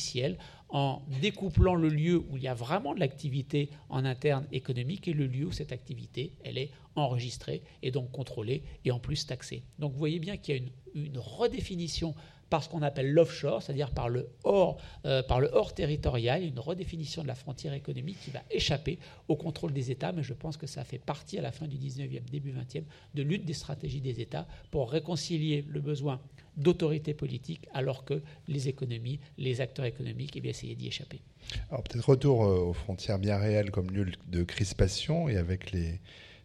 [SPEAKER 4] en découplant le lieu où il y a vraiment de l'activité en interne économique et le lieu où cette activité, est enregistrée et donc contrôlée et en plus taxée. Donc vous voyez bien qu'il y a une, redéfinition par ce qu'on appelle l'offshore, c'est-à-dire par le hors, euh, par le hors territorial, une redéfinition de la frontière économique qui va échapper au contrôle des États. Mais je pense que ça fait partie à la fin du 19e, début 20e, de l'une des stratégies des États pour réconcilier le besoin d'autorité politique, alors que les économies, les acteurs économiques, eh essayaient d'y échapper.
[SPEAKER 1] Alors peut-être retour euh, aux frontières bien réelles comme lieu de crispation et avec les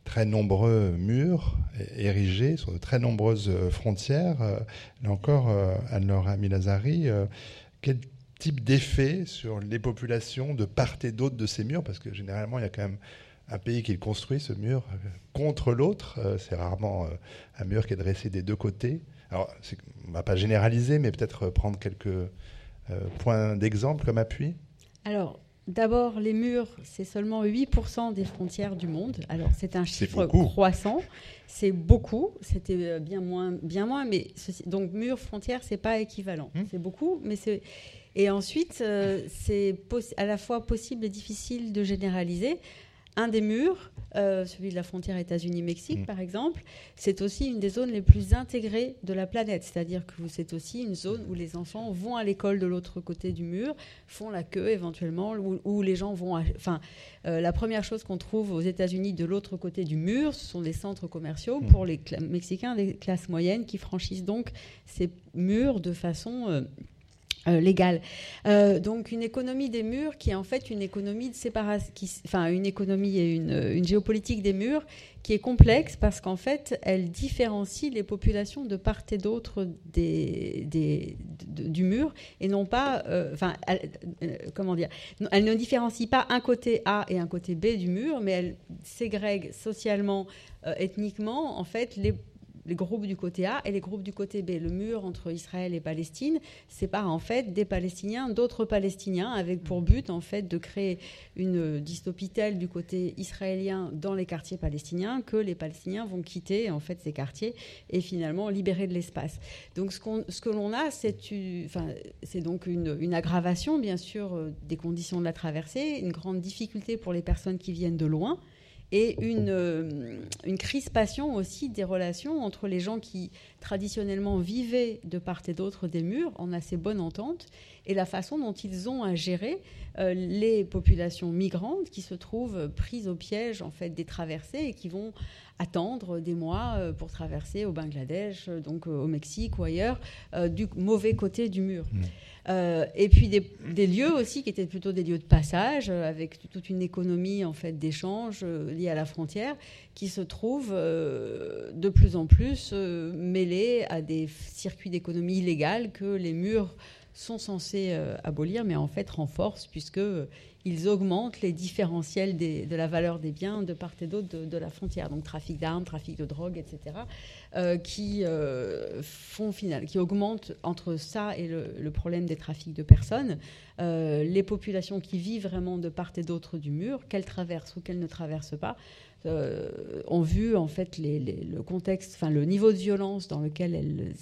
[SPEAKER 1] très nombreux murs érigés sur de très nombreuses euh, frontières. Euh, là encore, Anne-Laura Milazari, quel type d'effet sur les populations de part et d'autre de ces murs? Parce que généralement, il y a quand même un pays qui construit ce mur contre l'autre. C'est rarement un mur qui est dressé des deux côtés. Alors, on ne va pas généraliser, mais peut-être prendre quelques euh, points d'exemple comme appui.
[SPEAKER 2] Alors, d'abord, les murs, c'est seulement 8% des frontières du monde. Alors, c'est un chiffre croissant. C'est beaucoup. C'était euh, bien moins, bien moins, mais donc murs, frontières, c'est pas équivalent. Hmm. C'est beaucoup, mais c'est et ensuite, euh, c'est à la fois possible et difficile de généraliser. Un des murs, euh, celui de la frontière États-Unis-Mexique, mm. par exemple, c'est aussi une des zones les plus intégrées de la planète. C'est-à-dire que c'est aussi une zone où les enfants vont à l'école de l'autre côté du mur, font la queue éventuellement, où, les gens vont. Enfin, euh, la première chose qu'on trouve aux États-Unis de l'autre côté du mur, ce sont des centres commerciaux mm. pour les Mexicains des classes moyennes qui franchissent donc ces murs de façon euh, euh, légal. Euh, donc une économie des murs qui est en fait une économie de séparation, enfin une économie et une, géopolitique des murs qui est complexe parce qu'en fait elle différencie les populations de part et d'autre des, du mur et non pas, euh, enfin comment dire, elle ne différencie pas un côté A et un côté B du mur, mais elle ségrègue socialement, ethniquement en fait les les groupes du côté A et les groupes du côté B. Le mur entre Israël et Palestine sépare en fait des Palestiniens d'autres Palestiniens, avec pour but en fait de créer une dystopie telle du côté israélien dans les quartiers palestiniens que les Palestiniens vont quitter en fait ces quartiers et finalement libérer de l'espace. Donc ce, ce que l'on a, c'est enfin, donc une, une, aggravation bien sûr euh, des conditions de la traversée, une grande difficulté pour les personnes qui viennent de loin et une, euh, une, crispation aussi des relations entre les gens qui traditionnellement vivaient de part et d'autre des murs en assez bonne entente et la façon dont ils ont à gérer euh, les populations migrantes qui se trouvent prises au piège en fait des traversées et qui vont attendre des mois euh, pour traverser au Bangladesh, donc au Mexique ou ailleurs, du mauvais côté du mur. Mmh. Euh, et puis des, lieux aussi qui étaient plutôt des lieux de passage, euh, avec toute une économie en fait d'échange euh, liée à la frontière, qui se trouvent de plus en plus mêlés à des circuits d'économie illégale que les murs sont censés abolir, mais en fait renforcent puisque ils augmentent les différentiels de la valeur des biens de part et d'autre de, la frontière. Donc trafic d'armes, trafic de drogue, etc. Euh, qui euh, font final, augmentent entre ça et le, problème des trafics de personnes. Euh, les populations qui vivent vraiment de part et d'autre du mur, qu'elles traversent ou qu'elles ne traversent pas, ont vu en fait le contexte, enfin le niveau de violence dans lequel elles,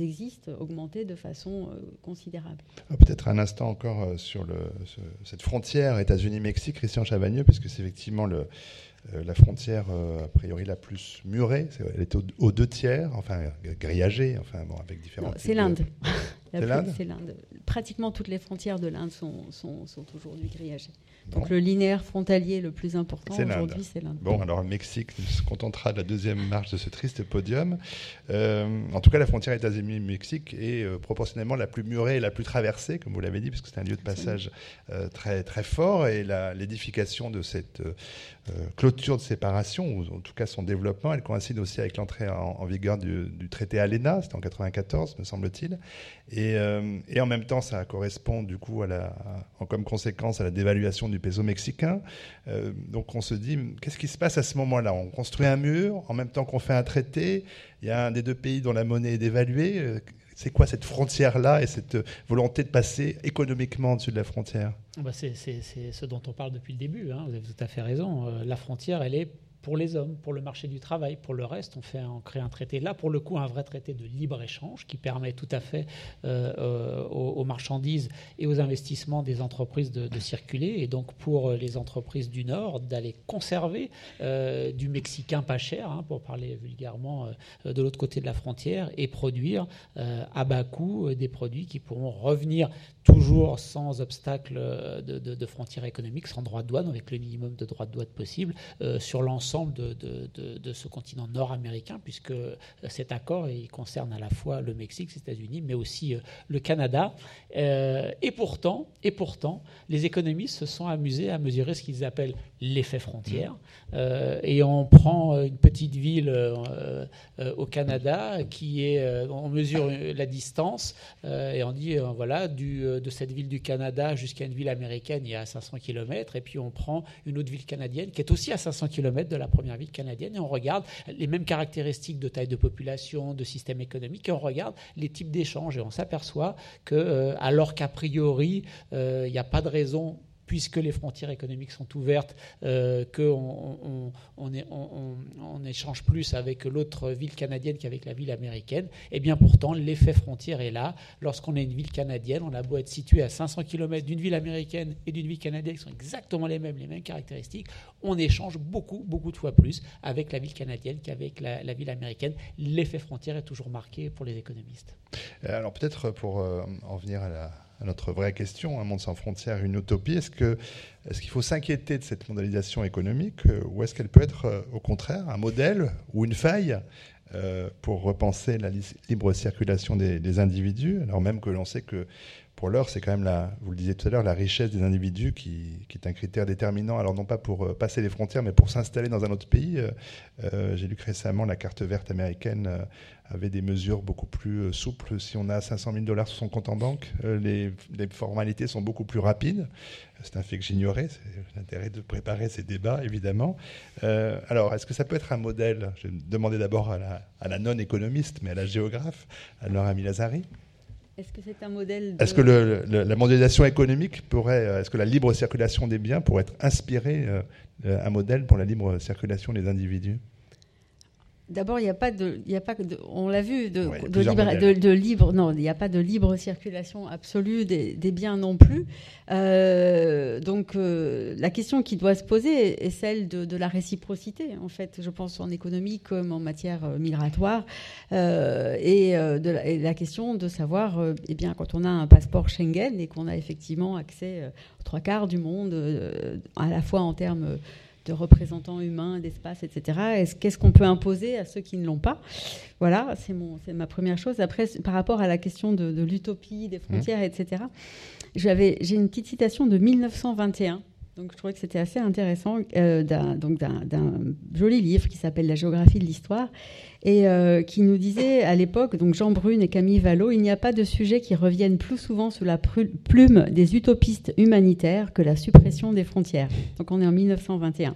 [SPEAKER 2] existent augmenter de façon considérable.
[SPEAKER 1] Ah, peut-être un instant encore sur le, cette frontière États-Unis-Mexique, Christian Chavagneux, puisque c'est effectivement le, euh, la frontière, euh, a priori, la plus murée, elle est aux, deux tiers, enfin grillagée, enfin bon, avec différents.
[SPEAKER 2] C'est l'Inde. C'est l'Inde. Pratiquement toutes les frontières de l'Inde sont, sont, sont aujourd'hui grillagées. Donc le linéaire frontalier le plus important aujourd'hui, c'est l'Inde.
[SPEAKER 1] Bon, alors le Mexique se contentera de la deuxième marche de ce triste podium. Euh, en tout cas, la frontière États-Unis-Mexique est euh, proportionnellement la plus murée et la plus traversée, comme vous l'avez dit, parce que c'est un lieu de passage euh, très, très fort. Et l'édification de cette clôture de séparation, ou en tout cas son développement, elle coïncide aussi avec l'entrée en, vigueur du, du traité ALENA, c'était en 94, me semble-t-il. Et, et, en même temps, ça correspond du coup à comme conséquence à la dévaluation du peso mexicain. Euh, donc on se dit, qu'est-ce qui se passe à ce moment-là? On construit un mur en même temps qu'on fait un traité. Il y a un des deux pays dont la monnaie est dévaluée. Euh, c'est quoi cette frontière-là et cette volonté de passer économiquement au-dessus de la frontière?
[SPEAKER 4] Bah, c'est, ce dont on parle depuis le début. Hein. Vous avez tout à fait raison. Euh, la frontière, elle est pour les hommes, pour le marché du travail. Pour le reste, on, fait, on crée un traité, là pour le coup, un vrai traité de libre-échange qui permet tout à fait euh, euh, aux, marchandises et aux investissements des entreprises de, circuler. Et donc pour les entreprises du Nord, d'aller conserver euh, du mexicain pas cher, hein, pour parler vulgairement, de l'autre côté de la frontière et produire à bas coût des produits qui pourront revenir toujours sans obstacle de, de, frontières économiques, sans droit de douane, avec le minimum de droits de douane possible, sur l'ensemble de, ce continent nord-américain, puisque cet accord il concerne à la fois le Mexique, les États-Unis, mais aussi euh, le Canada. Euh, et pourtant, et pourtant, les économistes se sont amusés à mesurer ce qu'ils appellent l'effet frontière. Euh, et on prend une petite ville au Canada qui est, on mesure la distance et on dit voilà du, de cette ville du Canada jusqu'à une ville américaine il y a 500 km et puis on prend une autre ville canadienne qui est aussi à 500 km de la première ville canadienne et on regarde les mêmes caractéristiques de taille de population, de système économique et on regarde les types d'échanges et on s'aperçoit que, euh, alors qu'a priori, euh, il n'y a pas de raison puisque les frontières économiques sont ouvertes, euh, qu'on on, échange plus avec l'autre ville canadienne qu'avec la ville américaine, et eh bien pourtant l'effet frontière est là. Lorsqu'on est une ville canadienne, on a beau être situé à 500 km d'une ville américaine et d'une ville canadienne qui sont exactement les mêmes, les mêmes caractéristiques, on échange beaucoup, beaucoup de fois plus avec la ville canadienne qu'avec la, ville américaine. L'effet frontière est toujours marqué pour les économistes.
[SPEAKER 1] Euh, alors peut-être pour euh, en venir à la notre vraie question, un monde sans frontières, une utopie, est-ce qu'il est faut s'inquiéter de cette mondialisation économique euh, ou est-ce qu'elle peut être euh, au contraire un modèle ou une faille euh, pour repenser la libre circulation des individus, alors même que l'on sait que pour l'heure, c'est quand même, la, vous le disiez tout à l'heure, la richesse des individus qui, est un critère déterminant. Alors non pas pour euh, passer les frontières, mais pour s'installer dans un autre pays. Euh, euh, j'ai lu que récemment, la carte verte américaine avait des mesures beaucoup plus souples. Si on a 500 000 dollars sur son compte en banque, les, formalités sont beaucoup plus rapides. C'est un fait que j'ignorais. C'est l'intérêt de préparer ces débats, évidemment. alors, est-ce que ça peut être un modèle? Je vais demander d'abord à la, la non-économiste, mais à la géographe, à Laura Milazari.
[SPEAKER 2] Est-ce que c'est un modèle
[SPEAKER 1] Est-ce que la mondialisation économique pourrait, euh, est-ce que la libre circulation des biens pourrait être inspirée euh, un modèle pour la libre circulation des individus?
[SPEAKER 2] D'abord, il n'y a pas de, il y a pas de, on l'a vu, de, de, libre, de, libre, non, il n'y a pas de libre circulation absolue des, des biens non plus. Euh, donc, euh, la question qui doit se poser est celle de, la réciprocité, en fait, je pense en économie comme en matière euh, migratoire, et, de la, et, la, question de savoir, eh bien, quand on a un passeport Schengen et qu'on a effectivement accès aux trois quarts du monde, à la fois en termes de représentants humains, d'espace, etc. Qu'est-ce qu'on peut imposer à ceux qui ne l'ont pas? Voilà, c'est ma première chose. Après, par rapport à la question de, l'utopie, des frontières, mmh. etc., j'ai une petite citation de 1921 donc je trouvais que c'était assez intéressant, euh, d'un, joli livre qui s'appelle La géographie de l'histoire, et euh, qui nous disait à l'époque, donc Jean Brune et Camille Vallot, il n'y a pas de sujet qui revienne plus souvent sous la plume des utopistes humanitaires que la suppression des frontières. Donc on est en 1921.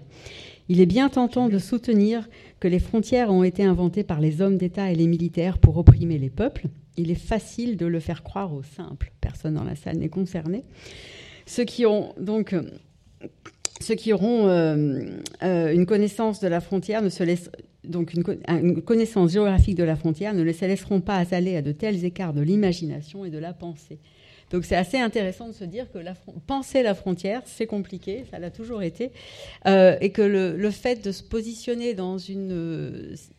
[SPEAKER 2] Il est bien tentant de soutenir que les frontières ont été inventées par les hommes d'État et les militaires pour opprimer les peuples. Il est facile de le faire croire aux simples. Personne dans la salle n'est concerné. Ceux qui ont donc ceux qui auront euh, euh, une connaissance de la frontière donc une, connaissance géographique de la frontière ne se laisseront pas aller à de tels écarts de l'imagination et de la pensée. Donc c'est assez intéressant de se dire que penser la frontière, c'est compliqué, ça l'a toujours été, euh, et que le, fait de se positionner dans,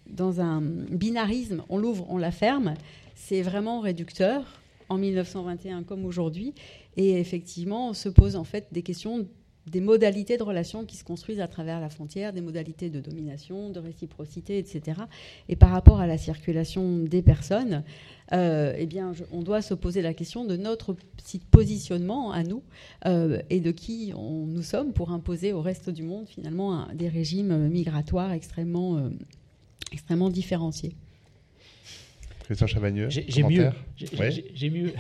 [SPEAKER 2] dans un binarisme, on l'ouvre, on la ferme, c'est vraiment réducteur en 1921 comme aujourd'hui, et effectivement on se pose en fait des questions des modalités de relations qui se construisent à travers la frontière, des modalités de domination, de réciprocité, etc. Et par rapport à la circulation des personnes, euh, eh bien, on doit se poser la question de notre positionnement à nous euh, et de qui nous sommes pour imposer au reste du monde finalement des régimes migratoires extrêmement, euh, extrêmement différenciés.
[SPEAKER 1] Christian Chavagneux,
[SPEAKER 4] J'ai mieux. J'ai mieux.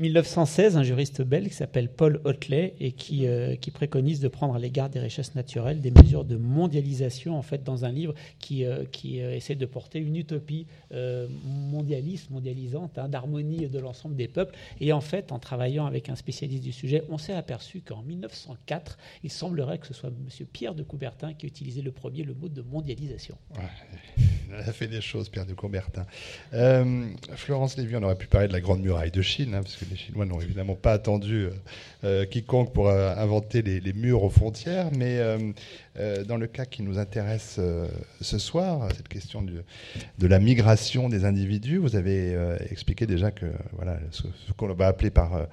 [SPEAKER 4] 1916, un juriste belge qui s'appelle Paul Hotley et qui, euh, qui, préconise de prendre à l'égard des richesses naturelles des mesures de mondialisation, en fait, dans un livre qui, euh, qui euh, essaie de porter une utopie mondialiste, mondialisante, hein, d'harmonie de l'ensemble des peuples. Et en fait, en travaillant avec un spécialiste du sujet, on s'est aperçu qu'en 1904, il semblerait que ce soit M. Pierre de Coubertin qui utilisait le premier le mot de mondialisation.
[SPEAKER 1] il a fait des choses, Pierre de Coubertin. Euh, Florence Lévy, on aurait pu parler de la Grande Muraille de Chine, hein, parce que les Chinois n'ont évidemment pas attendu euh, euh, quiconque pour inventer les, murs aux frontières, mais dans le cas qui nous intéresse ce soir, cette question de la migration des individus, vous avez expliqué déjà que voilà, ce, qu'on va appeler par,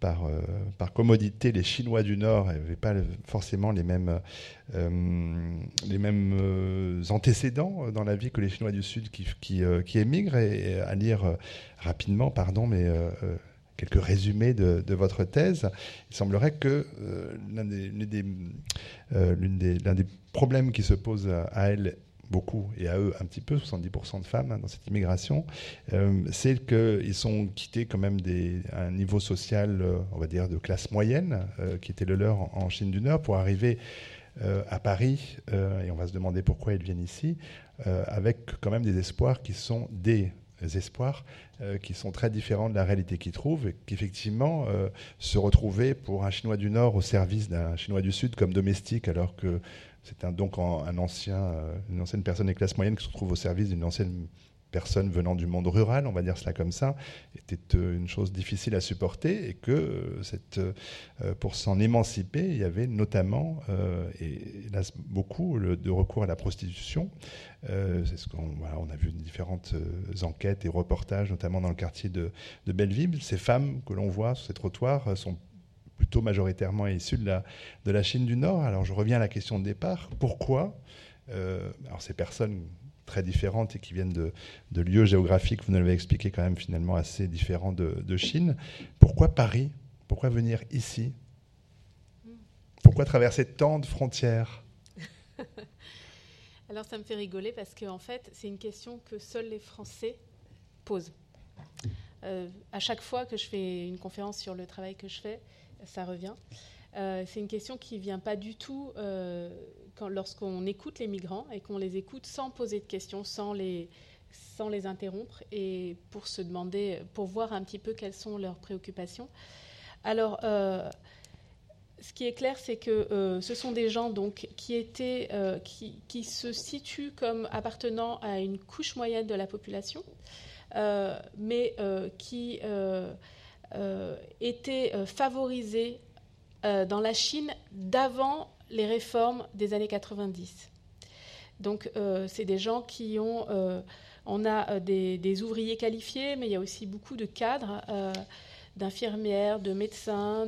[SPEAKER 1] par, commodité les Chinois du Nord n'avaient pas forcément les mêmes, les mêmes antécédents dans la vie que les Chinois du Sud qui, qui émigrent et, à lire euh, rapidement, pardon, mais euh, euh, quelques résumés de, votre thèse, il semblerait que l'un des, problèmes qui se posent à elle beaucoup et à eux un petit peu, 70% de femmes hein, dans cette immigration, c'est qu'ils sont quittés quand même un niveau social, on va dire, de classe moyenne, qui était le leur en, Chine du Nord, pour arriver à Paris, et on va se demander pourquoi ils viennent ici, euh, avec quand même des espoirs qui sont des espoirs qui sont très différents de la réalité qu'ils trouvent et qu'effectivement se retrouver pour un Chinois du Nord au service d'un Chinois du Sud comme domestique alors que c'est donc un ancien, une ancienne personne des classes moyennes qui se retrouve au service d'une ancienne personnes venant du monde rural, on va dire cela comme ça, était euh, une chose difficile à supporter et que euh, cette, euh, pour s'en émanciper, il y avait notamment, et hélas beaucoup, de recours à la prostitution. c'est ce qu'on on a vu différentes enquêtes et reportages, notamment dans le quartier de, Belleville. Ces femmes que l'on voit sur ces trottoirs sont plutôt majoritairement issues de la, Chine du Nord. Alors je reviens à la question de départ. Pourquoi ces personnes très différentes et qui viennent de, lieux géographiques, vous nous l'avez expliqué quand même finalement assez différents de, Chine. Pourquoi Paris? Pourquoi venir ici? Pourquoi traverser tant de frontières?
[SPEAKER 3] Alors ça me fait rigoler parce qu'en en fait c'est une question que seuls les Français posent. Euh, à chaque fois que je fais une conférence sur le travail que je fais, ça revient. Euh, c'est une question qui vient pas du tout euh, lorsqu'on écoute les migrants et qu'on les écoute sans poser de questions, sans les, sans les interrompre et pour se demander, pour voir un petit peu quelles sont leurs préoccupations. Alors, euh, ce qui est clair, c'est que euh, ce sont des gens donc qui étaient, euh, qui, qui, se situent comme appartenant à une couche moyenne de la population, mais qui étaient favorisés dans la Chine d'avant les réformes des années 90. Donc, euh, c'est des gens qui ont. Euh, on a euh, des, ouvriers qualifiés, mais il y a aussi beaucoup de cadres, d'infirmières, de médecins,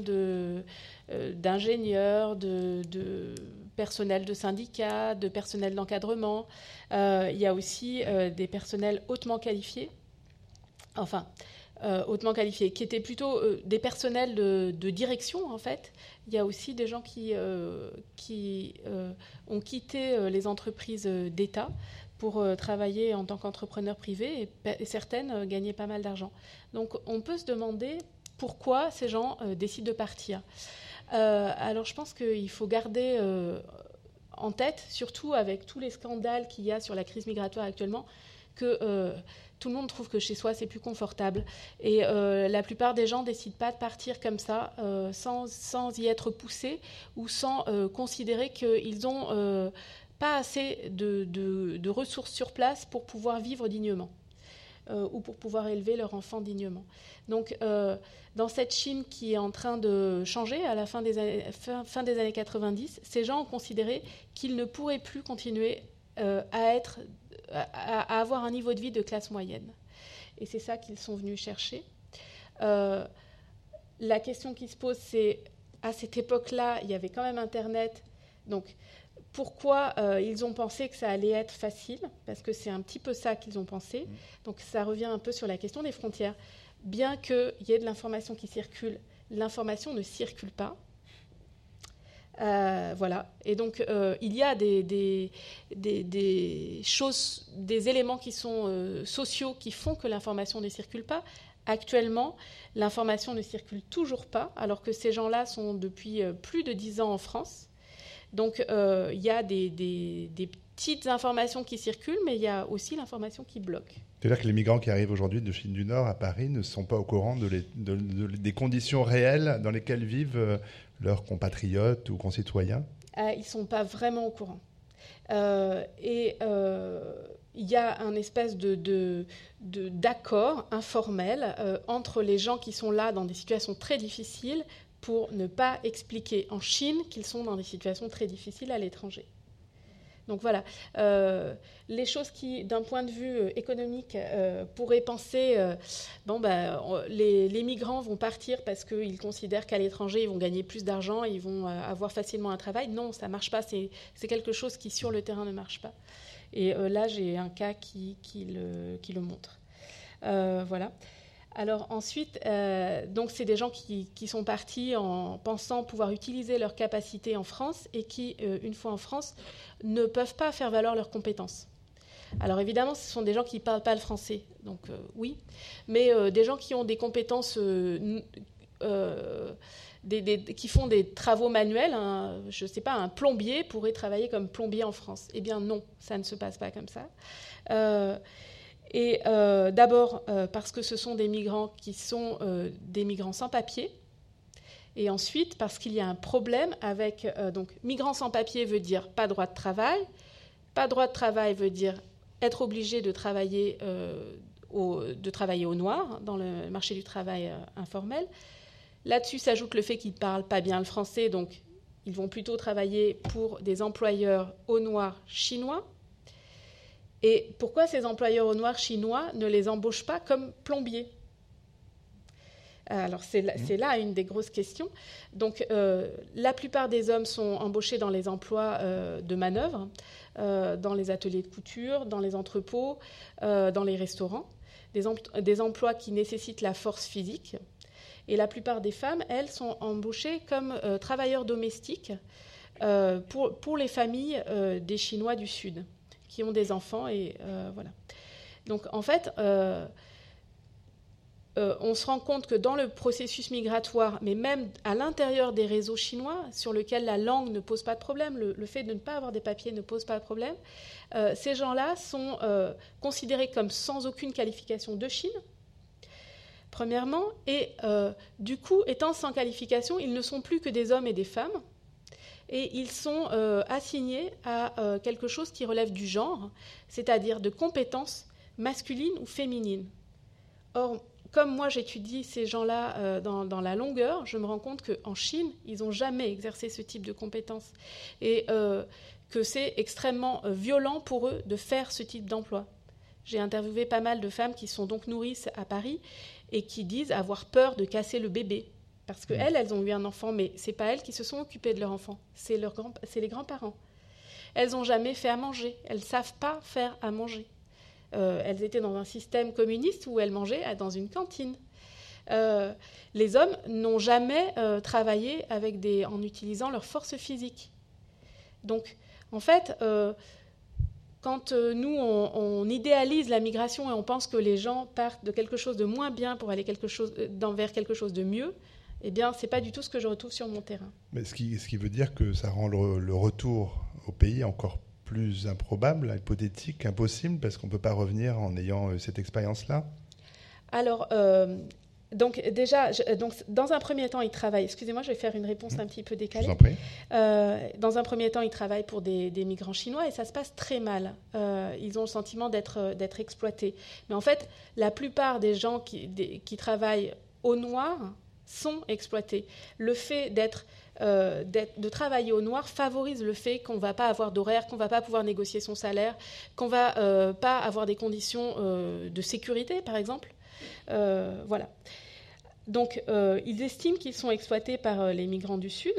[SPEAKER 3] d'ingénieurs, de, de, personnel de syndicats, de personnel d'encadrement. il y a aussi des personnels hautement qualifiés. Enfin, hautement qualifiés, qui étaient plutôt des personnels de, direction en fait, il y a aussi des gens qui, euh, qui euh, ont quitté euh, les entreprises d'État pour travailler en tant qu'entrepreneur privé et, certaines gagnaient pas mal d'argent. Donc on peut se demander pourquoi ces gens décident de partir. alors je pense qu'il faut garder en tête, surtout avec tous les scandales qu'il y a sur la crise migratoire actuellement, que tout le monde trouve que chez soi c'est plus confortable. Et euh, la plupart des gens décident pas de partir comme ça, euh, sans, sans, y être poussés ou sans euh, considérer qu'ils n'ont pas assez de, de, ressources sur place pour pouvoir vivre dignement. ou pour pouvoir élever leur enfant dignement. Donc, dans cette Chine qui est en train de changer à la fin des fin des années 90, ces gens ont considéré qu'ils ne pourraient plus continuer à être à, avoir un niveau de vie de classe moyenne. Et c'est ça qu'ils sont venus chercher. Euh, la question qui se pose, c'est à cette époque-là, il y avait quand même Internet. Donc, pourquoi euh, ils ont pensé que ça allait être facile? Parce que c'est un petit peu ça qu'ils ont pensé. Mmh. Donc, ça revient un peu sur la question des frontières. Bien qu'il y ait de l'information qui circule, l'information ne circule pas. Euh, voilà. Et donc, euh, il y a des, choses, des éléments qui sont euh, sociaux qui font que l'information ne circule pas. Actuellement, l'information ne circule toujours pas, alors que ces gens-là sont depuis plus de dix ans en France. Donc, il y a des, petites informations qui circulent, mais il y a aussi l'information qui bloque.
[SPEAKER 1] C'est-à-dire que les migrants qui arrivent aujourd'hui de Chine du Nord à Paris ne sont pas au courant de des conditions réelles dans lesquelles vivent leurs compatriotes ou concitoyens?
[SPEAKER 3] Euh, Ils ne sont pas vraiment au courant. Euh, et euh, il y a un espèce de, d'accord informel entre les gens qui sont là dans des situations très difficiles pour ne pas expliquer en Chine qu'ils sont dans des situations très difficiles à l'étranger. Donc voilà, euh, les choses qui, d'un point de vue euh, économique, euh, pourraient penser, bon, ben, les, migrants vont partir parce qu'ils considèrent qu'à l'étranger, ils vont gagner plus d'argent, ils vont avoir facilement un travail. Non, ça ne marche pas, c'est quelque chose qui, sur le terrain, ne marche pas. Et là, j'ai un cas qui, qui, le, qui le montre. voilà. Alors ensuite, euh, donc c'est des gens qui, sont partis en pensant pouvoir utiliser leurs capacités en France et qui, euh, une fois en France, ne peuvent pas faire valoir leurs compétences. Alors évidemment, ce sont des gens qui ne parlent pas le français, donc euh, oui, mais des gens qui ont des compétences, qui font des travaux manuels. je ne sais pas, un plombier pourrait travailler comme plombier en France. Eh bien non, ça ne se passe pas comme ça. Et d'abord parce que ce sont des migrants qui sont des migrants sans papier, et ensuite parce qu'il y a un problème avec donc migrants sans papier veut dire pas droit de travail, pas droit de travail veut dire être obligé de travailler de travailler au noir dans le marché du travail informel. Là-dessus s'ajoute le fait qu'ils ne parlent pas bien le français, donc ils vont plutôt travailler pour des employeurs au noir chinois. Et pourquoi ces employeurs au noir chinois ne les embauchent pas comme plombiers alors c'est là, une des grosses questions. Donc euh, la plupart des hommes sont embauchés dans les emplois euh, de manœuvre, euh, dans les ateliers de couture, dans les entrepôts, dans les restaurants, des, emplois qui nécessitent la force physique. Et la plupart des femmes, elles, sont embauchées comme euh, travailleurs domestiques euh, pour, pour, les familles euh, des Chinois du Sud, ont des enfants. Et voilà. Donc, en fait, on se rend compte que dans le processus migratoire, mais même à l'intérieur des réseaux chinois, sur lesquels la langue ne pose pas de problème, le, fait de ne pas avoir des papiers ne pose pas de problème, ces gens-là sont considérés comme sans aucune qualification de Chine, premièrement, et euh, du coup, étant sans qualification, ils ne sont plus que des hommes et des femmes, et ils sont euh, assignés à euh, quelque chose qui relève du genre, c'est-à-dire de compétences masculines ou féminines. Or, comme moi j'étudie ces gens-là dans, la longueur, je me rends compte qu'en Chine, ils n'ont jamais exercé ce type de compétences, et que c'est extrêmement violent pour eux de faire ce type d'emploi. J'ai interviewé pas mal de femmes qui sont donc nourrices à Paris et qui disent avoir peur de casser le bébé. Parce qu'elles, mm. elles ont eu un enfant, mais ce n'est pas elles qui se sont occupées de leur enfant, c'est grand, les grands-parents. Elles n'ont jamais fait à manger, elles ne savent pas faire à manger. Euh, elles étaient dans un système communiste où elles mangeaient dans une cantine. Euh, les hommes n'ont jamais euh, travaillé avec des, en utilisant leur force physique. Donc, en fait, quand nous, on, idéalise la migration et on pense que les gens partent de quelque chose de moins bien pour aller quelque chose, vers quelque chose de mieux, eh bien, ce n'est pas du tout ce que je retrouve sur mon terrain.
[SPEAKER 1] Mais ce qui, ce qui veut dire que ça rend le, retour au pays encore plus improbable, hypothétique, impossible, parce qu'on ne peut pas revenir en ayant euh, cette expérience-là
[SPEAKER 3] Alors, donc déjà, donc dans un premier temps, ils travaillent. Excusez-moi, je vais faire une réponse mmh. un petit peu décalée. Euh, dans un premier temps, ils travaillent pour des, migrants chinois et ça se passe très mal. Euh, ils ont le sentiment d'être exploités. Mais en fait, la plupart des gens qui, qui travaillent au noir sont exploités. Le fait d'être euh, de travailler au noir favorise le fait qu'on ne va pas avoir d'horaire, qu'on ne va pas pouvoir négocier son salaire, qu'on ne va pas avoir des conditions de sécurité, par exemple. Euh, voilà. Donc, euh, ils estiment qu'ils sont exploités par euh, les migrants du Sud.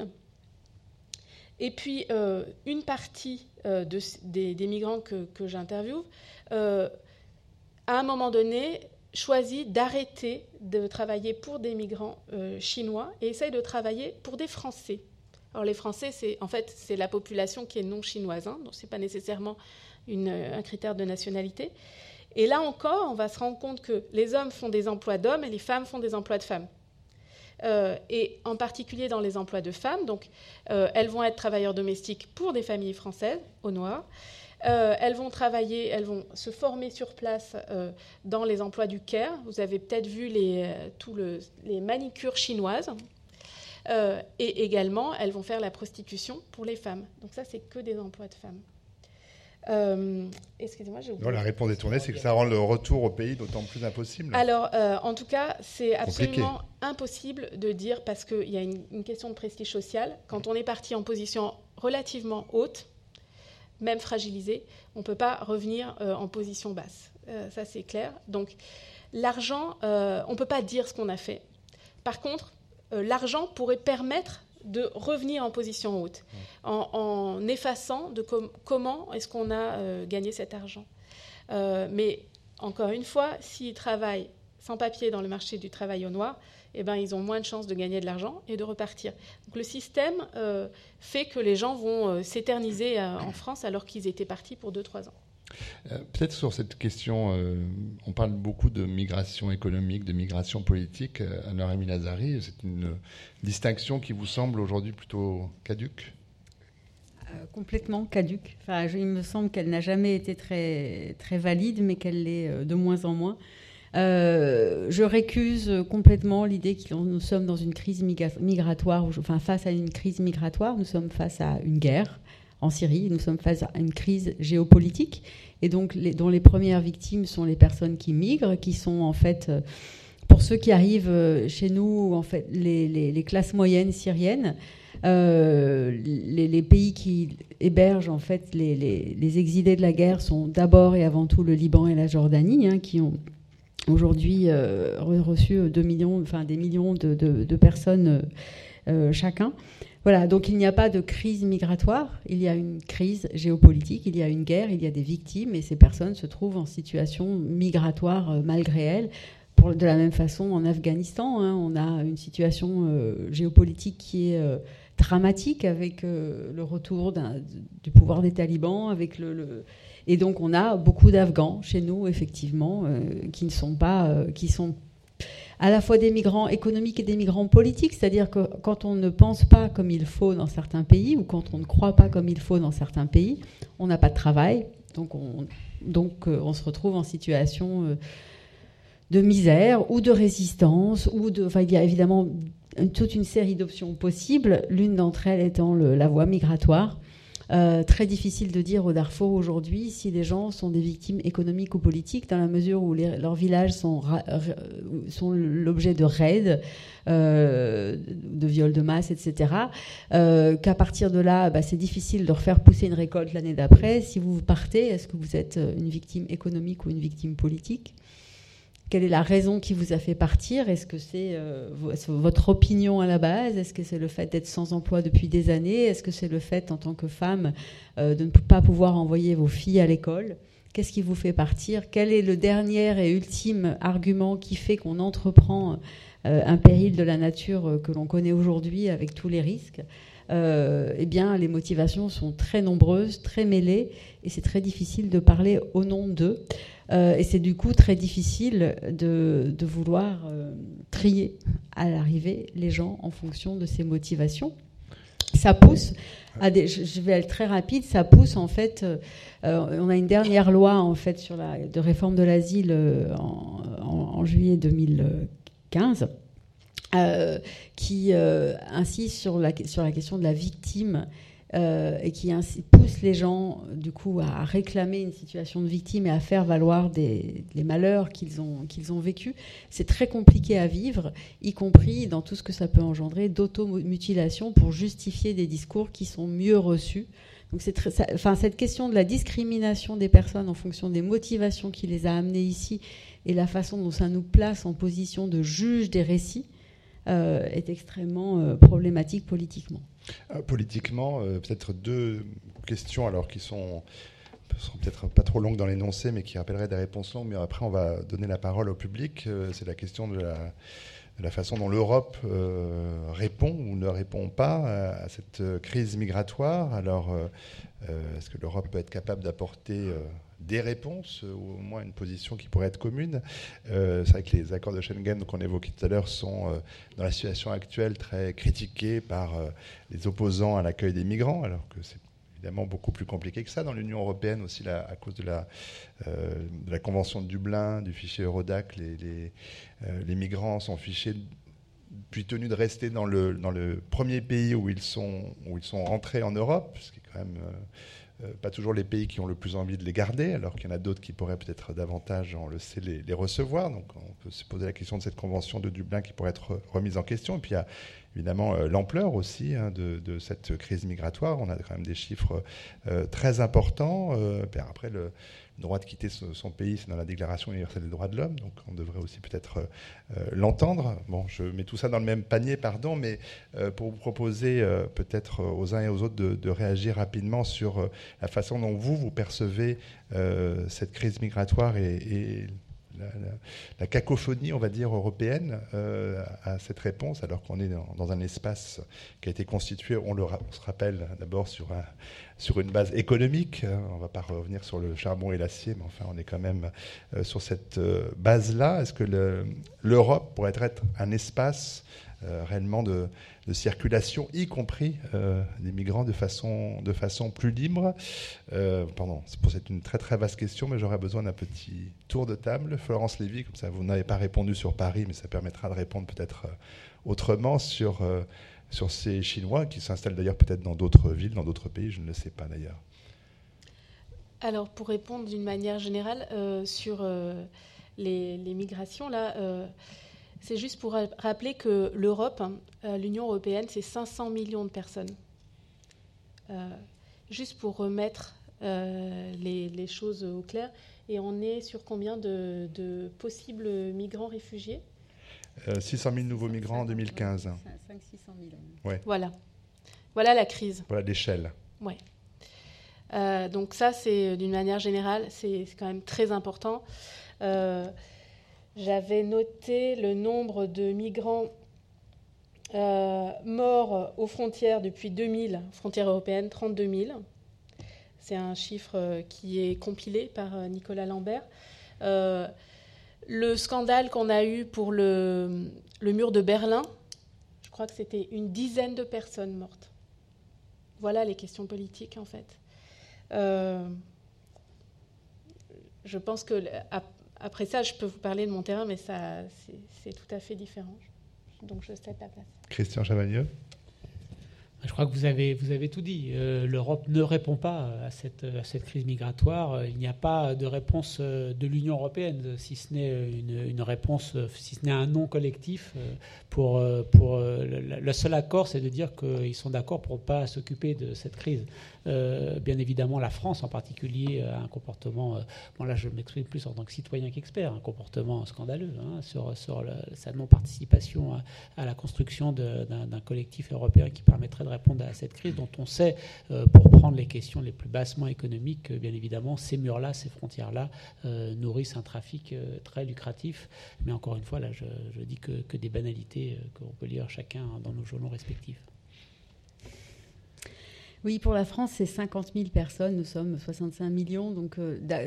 [SPEAKER 3] Et puis, une partie des, migrants que, j'interviewe, à un moment donné, choisit d'arrêter de travailler pour des migrants chinois et essaye de travailler pour des Français. Alors les Français, c'est en fait c'est la population qui est non chinoise, hein, donc c'est pas nécessairement un critère de nationalité. Et là encore, on va se rendre compte que les hommes font des emplois d'hommes et les femmes font des emplois de femmes. Euh, et en particulier dans les emplois de femmes, donc euh, elles vont être travailleurs domestiques pour des familles françaises au noir. Euh, elles vont travailler, elles vont se former sur place dans les emplois du care. Vous avez peut-être vu les, tout les manicures chinoises. et également, elles vont faire la prostitution pour les femmes. Donc ça, c'est que des emplois de femmes.
[SPEAKER 1] Euh, excusez-moi, j'ai oublié. la réponse détournée, c'est que ça rend le retour au pays d'autant plus impossible.
[SPEAKER 3] Alors, euh, en tout cas, c'est absolument impossible de dire, parce qu'il y a une, question de prestige social, quand on est parti en position relativement haute, même fragilisée, on ne peut pas revenir euh, en position basse. ça, c'est clair. Donc, l'argent, on ne peut pas dire ce qu'on a fait. Par contre, l'argent pourrait permettre de revenir en position haute, en, effaçant de comment est-ce qu'on a euh, gagné cet argent. Euh, mais encore une fois, s'ils travaillent sans papier dans le marché du travail au noir, eh ben, ils ont moins de chances de gagner de l'argent et de repartir. Donc le système euh, fait que les gens vont s'éterniser en France alors qu'ils étaient partis pour 2-3 ans.
[SPEAKER 1] Euh, peut-être sur cette question, euh, on parle beaucoup de migration économique, de migration politique. Euh, Anna-Rémi Lazari, c'est une distinction qui vous semble aujourd'hui plutôt caduque?
[SPEAKER 2] Complètement caduque. Enfin, il me semble qu'elle n'a jamais été très, très valide, mais qu'elle l'est de moins en moins. Je récuse complètement l'idée que nous sommes dans une crise migratoire, enfin face à une crise migratoire, nous sommes face à une guerre en Syrie, nous sommes face à une crise géopolitique, et donc dont les premières victimes sont les personnes qui migrent, qui sont en fait pour ceux qui arrivent euh, chez nous, en fait, les, classes moyennes syriennes, euh, les, pays qui hébergent en fait les, exilés de la guerre sont d'abord et avant tout le Liban et la Jordanie, hein, qui ont aujourd'hui euh, reçu 2 millions, enfin des millions de, personnes chacun. Voilà, donc il n'y a pas de crise migratoire, il y a une crise géopolitique, il y a une guerre, il y a des victimes et ces personnes se trouvent en situation migratoire malgré elles de la même façon, en Afghanistan, hein, on a une situation euh, géopolitique qui est euh, dramatique avec euh, le retour du pouvoir des talibans, avec le, et donc on a beaucoup d'Afghans chez nous effectivement qui ne sont pas, sont à la fois des migrants économiques et des migrants politiques, c'est-à-dire que quand on ne pense pas comme il faut dans certains pays ou quand on ne croit pas comme il faut dans certains pays, on n'a pas de travail, donc on, on se retrouve en situation de misère ou de résistance, ou de, il y a évidemment toute une série d'options possibles, l'une d'entre elles étant la voie migratoire. Euh, très difficile de dire au Darfour aujourd'hui si les gens sont des victimes économiques ou politiques, dans la mesure où leurs villages sont, sont l'objet de raids, euh, de viols de masse, etc. Euh, qu'à partir de là, bah, c'est difficile de refaire pousser une récolte l'année d'après. Si vous partez, est-ce que vous êtes une victime économique ou une victime politique? Quelle est la raison qui vous a fait partir? Est-ce que c'est euh, votre opinion à la base? Est-ce que c'est le fait d'être sans emploi depuis des années? Est-ce que c'est le fait, en tant que femme, euh, de ne pas pouvoir envoyer vos filles à l'école? Qu'est-ce qui vous fait partir? Quel est le dernier et ultime argument qui fait qu'on entreprend euh, un péril de la nature que l'on connaît aujourd'hui avec tous les risques? Eh bien, les motivations sont très nombreuses, très mêlées, et c'est très difficile de parler au nom d'eux. Euh, et c'est du coup très difficile de, vouloir euh, trier à l'arrivée les gens en fonction de ces motivations. Ça pousse à des, je vais être très rapide, ça pousse en fait. Euh, on a une dernière loi en fait sur la de réforme de l'asile en, juillet 2015. Qui insiste sur la, question de la victime euh, et qui pousse les gens du coup à réclamer une situation de victime et à faire valoir des, les malheurs qu'ils ont, vécus, c'est très compliqué à vivre, y compris dans tout ce que ça peut engendrer d'automutilation pour justifier des discours qui sont mieux reçus. Donc enfin, cette question de la discrimination des personnes en fonction des motivations qui les a amenées ici et la façon dont ça nous place en position de juge des récits euh, est extrêmement euh, problématique politiquement.
[SPEAKER 1] Euh, politiquement, peut-être deux questions alors qui sont seront peut-être pas trop longues dans l'énoncé, mais qui rappelleraient des réponses longues. Mais après, on va donner la parole au public. c'est la question de la, façon dont l'Europe répond ou ne répond pas à, cette crise migratoire. Alors, est-ce que l'Europe peut être capable d'apporter des réponses, euh, ou au moins une position qui pourrait être commune. Euh, c'est vrai que les accords de Schengen qu'on évoquait tout à l'heure sont, euh, dans la situation actuelle, très critiqués par les opposants à l'accueil des migrants, alors que c'est évidemment beaucoup plus compliqué que ça. Dans l'Union européenne aussi, à cause de la, Convention de Dublin, du fichier Eurodac, les, migrants sont fichés puis tenus de rester dans le, premier pays où ils, sont, où ils sont rentrés en Europe, ce qui est quand même euh, pas toujours les pays qui ont le plus envie de les garder, alors qu'il y en a d'autres qui pourraient peut-être davantage, on le sait, les, recevoir. Donc on peut se poser la question de cette convention de Dublin qui pourrait être remise en question. Et puis il y a évidemment euh, l'ampleur aussi hein, de, cette crise migratoire. On a quand même des chiffres euh, très importants. après, le, droit de quitter son pays, c'est dans la Déclaration universelle des droits de l'homme, donc on devrait aussi peut-être euh, euh, l'entendre. Bon, je mets tout ça dans le même panier, pardon, mais euh, pour vous proposer peut-être aux uns et aux autres de, réagir rapidement sur la façon dont vous, vous percevez cette crise migratoire et, la, cacophonie, on va dire, européenne à cette réponse, alors qu'on est dans, un espace qui a été constitué, on, le, on se rappelle d'abord sur un, sur une base économique. On ne va pas revenir sur le charbon et l'acier, mais enfin, on est quand même sur cette base-là. Est-ce que l'Europe pourrait être un espace réellement de, circulation, y compris euh, des migrants de façon, plus libre? Euh, Pardon, c'est une très très vaste question, mais j'aurais besoin d'un petit tour de table. Florence Lévy, comme ça vous n'avez pas répondu sur Paris, mais ça permettra de répondre peut-être euh, autrement sur, sur ces Chinois qui s'installent d'ailleurs peut-être dans d'autres villes, dans d'autres pays, je ne le sais pas d'ailleurs.
[SPEAKER 3] Alors pour répondre d'une manière générale sur les, les, migrations, là c'est juste pour rappeler que l'Europe, euh, l'Union européenne, c'est 500 millions de personnes. Euh, juste pour remettre euh, les, choses au clair. Et on est sur combien de, possibles migrants réfugiés?
[SPEAKER 1] 600 000 nouveaux migrants en 2015. 5
[SPEAKER 3] 600 000. Ouais. Voilà. Voilà la crise.
[SPEAKER 1] Voilà l'échelle.
[SPEAKER 3] Ouais. donc ça, c'est d'une manière générale, c'est quand même très important. J'avais noté le nombre de migrants euh, morts aux frontières depuis 2000, frontières européennes, 32 000. C'est un chiffre euh, qui est compilé par euh, Nicolas Lambert. Le scandale qu'on a eu pour le, mur de Berlin, je crois que c'était une dizaine de personnes mortes. Voilà les questions politiques, en fait. je pense que après ça, je peux vous parler de mon terrain, mais ça, c'est tout à fait différent. Donc je cède la place.
[SPEAKER 1] Christian Chavagneux
[SPEAKER 4] je crois que vous avez, tout dit. Euh, L'Europe ne répond pas à cette, crise migratoire. Il n'y a pas de réponse euh, de l'Union européenne, si ce n'est une, réponse, si ce n'est un non collectif. Euh, pour, le, seul accord, c'est de dire qu'ils sont d'accord pour ne pas s'occuper de cette crise. bien évidemment, la France en particulier a un comportement, bon là je m'exprime plus en tant que citoyen qu'expert, un comportement scandaleux hein, sur, sur sa non-participation à, à, la construction d'un collectif européen qui permettrait de répondre à cette crise dont on sait, euh, pour prendre les questions les plus bassement économiques, bien évidemment, ces murs-là, ces frontières-là euh, nourrissent un trafic euh, très lucratif. Mais encore une fois, là, je, dis que, que des banalités qu'on peut lire chacun dans nos journaux respectifs.
[SPEAKER 2] Oui, pour la France, c'est 50 000 personnes. Nous sommes 65 millions, donc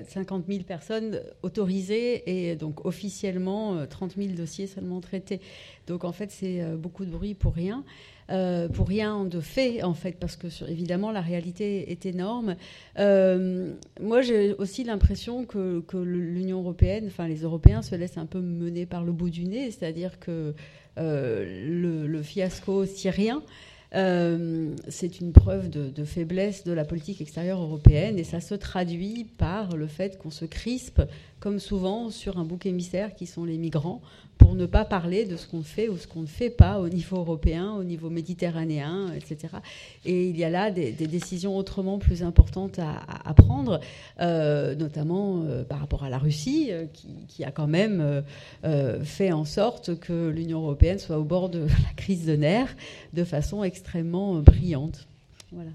[SPEAKER 2] 50 000 personnes autorisées et donc officiellement 30 000 dossiers seulement traités. Donc en fait, c'est beaucoup de bruit pour rien. Euh, pour rien de fait, en fait, parce que évidemment, la réalité est énorme. Euh, moi, j'ai aussi l'impression que, l'Union européenne, enfin les Européens, se laissent un peu mener par le bout du nez, c'est-à-dire que euh, le, fiasco syrien, c'est une preuve de, faiblesse de la politique extérieure européenne et ça se traduit par le fait qu'on se crispe, comme souvent, sur un bouc émissaire qui sont les migrants, pour ne pas parler de ce qu'on fait ou ce qu'on ne fait pas au niveau européen, au niveau méditerranéen, etc. Et il y a là des, décisions autrement plus importantes à, prendre, euh, notamment euh, par rapport à la Russie, euh, qui, a quand même fait en sorte que l'Union européenne soit au bord de la crise de nerfs de façon extrêmement brillante. Voilà.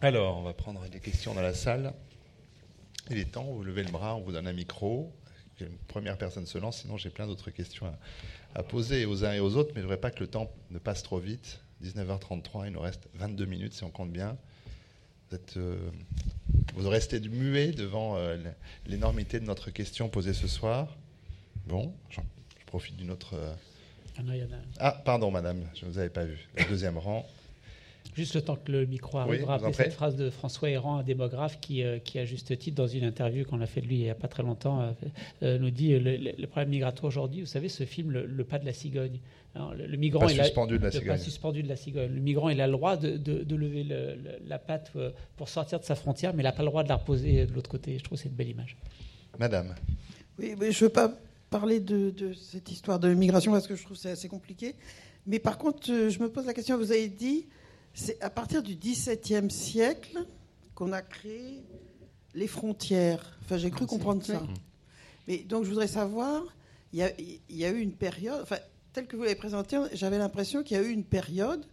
[SPEAKER 1] Alors, on va prendre des questions dans la salle. Il est temps, vous levez le bras, on vous donne un micro une première personne se lance, sinon j'ai plein d'autres questions à, poser aux uns et aux autres, mais je ne voudrais pas que le temps ne passe trop vite. 19h33, il nous reste 22 minutes si on compte bien. Vous, êtes, euh, vous restez muet devant euh, l'énormité de notre question posée ce soir. Bon, je profite d'une autre. Euh, ah, ah, pardon, madame, je ne vous avais pas vu. Le deuxième rang.
[SPEAKER 4] Juste le temps que le micro arrivera, oui, cette phrase de François Héran, un démographe qui, euh, qui, à juste titre, dans une interview qu'on a fait de lui il n'y a pas très longtemps, euh, euh, nous dit le, problème migratoire aujourd'hui, vous savez, ce film, Le, pas de la cigogne. le, migrant
[SPEAKER 1] pas suspendu de la cigogne.
[SPEAKER 4] suspendu de la cigogne. Le migrant, il a le droit de, de, lever la patte pour sortir de sa frontière, mais il n'a pas le droit de la reposer de l'autre côté. Je trouve que c'est une belle image.
[SPEAKER 1] Madame.
[SPEAKER 5] Oui, mais je ne veux pas parler de, cette histoire de migration parce que je trouve que c'est assez compliqué. Mais par contre, je me pose la question, vous avez dit c'est à partir du XVIIe siècle qu'on a créé les frontières. Enfin, j'ai cru comprendre ça. Mais donc, je voudrais savoir, il y a, eu une période, enfin, tel que vous l'avez présenté, j'avais l'impression qu'il y a eu une période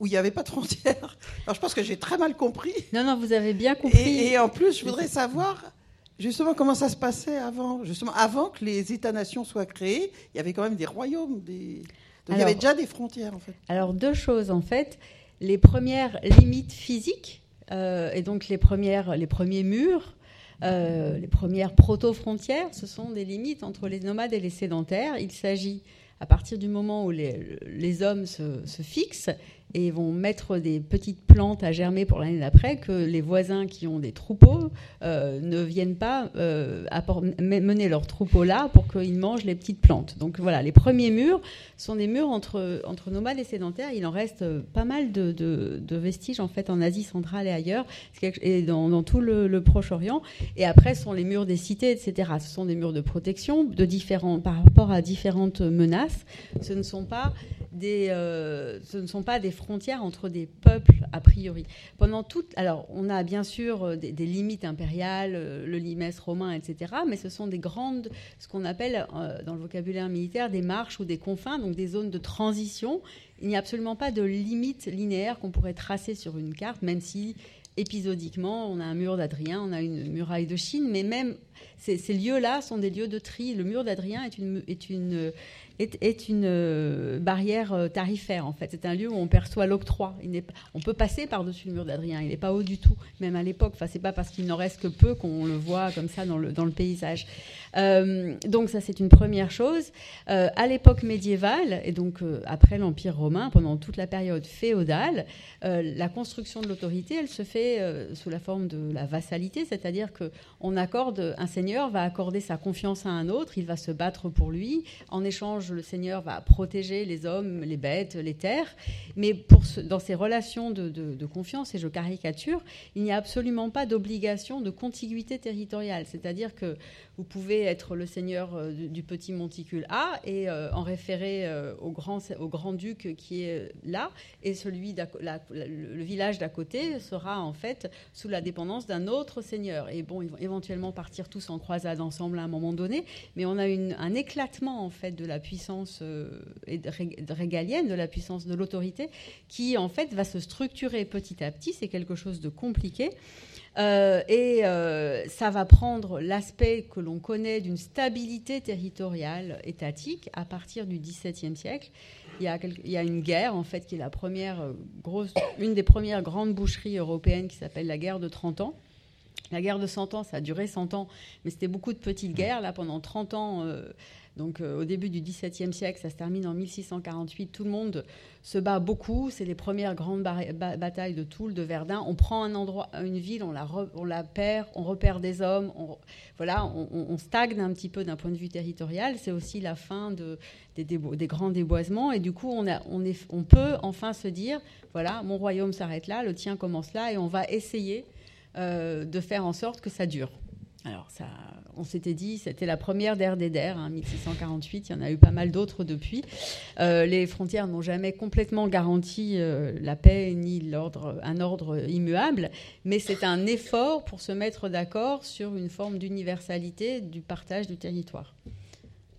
[SPEAKER 5] où il n'y avait pas de frontières. Alors, je pense que j'ai très mal compris.
[SPEAKER 2] Non, non, vous avez bien compris.
[SPEAKER 5] Et, et en plus, je voudrais savoir justement comment ça se passait avant. Justement, avant que les États-nations soient créés, il y avait quand même des royaumes, des... Donc il y avait déjà des frontières en fait.
[SPEAKER 2] Alors deux choses en fait les premières limites physiques et donc les, premiers murs, les premières proto-frontières, ce sont des limites entre les nomades et les sédentaires. Il s'agit, à partir du moment où les, hommes se, fixent et vont mettre des petites plantes à germer pour l'année d'après, que les voisins qui ont des troupeaux euh, ne viennent pas euh, mener leurs troupeaux là pour qu'ils mangent les petites plantes. Donc voilà, les premiers murs sont des murs entre, entre nomades et sédentaires. Il en reste pas mal de, vestiges en fait en Asie centrale et ailleurs, et dans, dans tout le, Proche-Orient. Et après sont les murs des cités, etc. Ce sont des murs de protection de différents, par rapport à différentes menaces. Ce ne sont pas des, euh, ce ne sont pas des frontières entre des peuples a priori. Pendant toute, alors on a bien sûr euh, des, limites impériales, euh, le limestre romain, etc. Mais ce sont des grandes, ce qu'on appelle dans le vocabulaire militaire des marches ou des confins, donc des zones de transition. Il n'y a absolument pas de limite linéaire qu'on pourrait tracer sur une carte, même si épisodiquement, on a un mur d'Adrien, on a une muraille de Chine, mais même ces, lieux-là sont des lieux de tri. Le mur d'Adrien est une, est une est, une euh, barrière euh, tarifaire, en fait. C'est un lieu où on perçoit l'octroi. On peut passer par-dessus le mur d'Adrien. Il n'est pas haut du tout, même à l'époque. Enfin, c'est pas parce qu'il n'en reste que peu qu'on le voit comme ça dans le, dans le paysage. Euh, donc ça, c'est une première chose. à l'époque médiévale, et donc après l'Empire romain, pendant toute la période féodale, la construction de l'autorité, elle se fait sous la forme de la vassalité, c'est-à-dire qu'on accorde, un seigneur va accorder sa confiance à un autre, il va se battre pour lui, en échange le Seigneur va protéger les hommes, les bêtes, les terres. Mais dans ces relations de, confiance, et je caricature, il n'y a absolument pas d'obligation de contiguïté territoriale. C'est-à-dire que vous pouvez être le seigneur euh, du, petit monticule A et euh, en référer euh, au, grand, au grand-duc qui est là, et celui le village d'à côté sera en fait sous la dépendance d'un autre seigneur. Et bon, ils vont éventuellement partir tous en croisade ensemble à un moment donné, mais on a un éclatement en fait de la puissance régalienne, de la puissance de l'autorité, qui en fait va se structurer petit à petit. C'est quelque chose de compliqué. Euh, et euh, ça va prendre l'aspect que l'on connaît d'une stabilité territoriale étatique à partir du XVIIe siècle. Il y, a, une guerre, en fait, qui est la première euh, grosse, une des premières grandes boucheries européennes qui s'appelle la guerre de 30 ans. La guerre de 100 ans, ça a duré 100 ans, mais c'était beaucoup de petites guerres. Là, pendant 30 ans, donc au début du XVIIe siècle, ça se termine en 1648. Tout le monde se bat beaucoup. C'est les premières grandes batailles de Toul, de Verdun. On prend un endroit, une ville, on la, perd, on repère des hommes. On, voilà, on, stagne un petit peu d'un point de vue territorial. C'est aussi la fin de, des, grands déboisements. Et du coup, on peut enfin se dire, voilà, mon royaume s'arrête là, le tien commence là, et on va essayer euh, de faire en sorte que ça dure. Alors, on s'était dit, c'était la première d'ère des hein, 1648. Il y en a eu pas mal d'autres depuis. Euh, les frontières n'ont jamais complètement garanti euh, la paix ni l'ordre, un ordre immuable, mais c'est un effort pour se mettre d'accord sur une forme d'universalité du partage du territoire.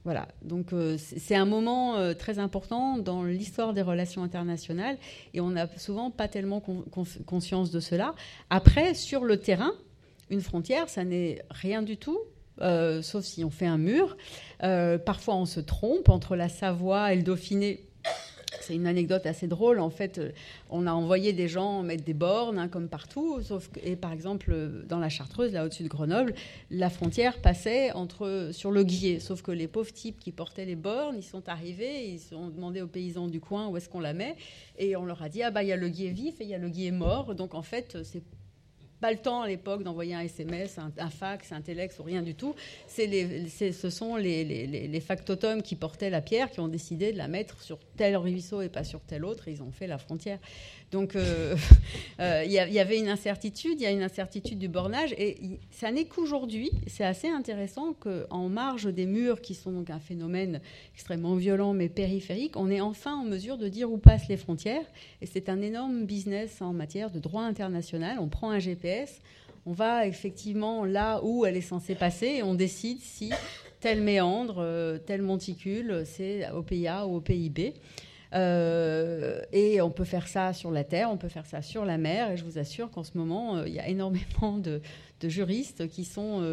[SPEAKER 2] Voilà, donc euh, c'est un moment très important dans l'histoire des relations internationales et on n'a souvent pas tellement conscience de cela. Après, sur le terrain, une frontière, ça n'est rien du tout, euh, sauf si on fait un mur. Euh, parfois, on se trompe entre la Savoie et le Dauphiné. C'est une anecdote assez drôle. En fait, on a envoyé des gens mettre des bornes, hein, comme partout. Sauf et par exemple, dans la Chartreuse, là au-dessus de Grenoble, la frontière passait entre, sur le Guillet. Sauf que les pauvres types qui portaient les bornes, ils sont arrivés, ils ont demandé aux paysans du coin où est-ce qu'on la met. Et on leur a dit, ah bah il y a le Guillet vif et il y a le Guillet mort. Donc en fait, c'est pas le temps à l'époque d'envoyer un SMS, un, fax, un téléx ou rien du tout. Ce sont les, les, factotums qui portaient la pierre qui ont décidé de la mettre sur tel ruisseau et pas sur tel autre. ils ont fait la frontière. Donc euh, euh, il y, avait une incertitude, il y a une incertitude du bornage, et ça n'est qu'aujourd'hui, c'est assez intéressant qu'en marge des murs, qui sont donc un phénomène extrêmement violent mais périphérique, on est enfin en mesure de dire où passent les frontières, et c'est un énorme business en matière de droit international. On prend un GPS, on va effectivement là où elle est censée passer, et on décide si tel méandre, euh, tel monticule, c'est au pays A ou au pays B. Euh, et on peut faire ça sur la terre, on peut faire ça sur la mer. Et je vous assure qu'en ce moment, euh, il y a énormément de, juristes qui sont,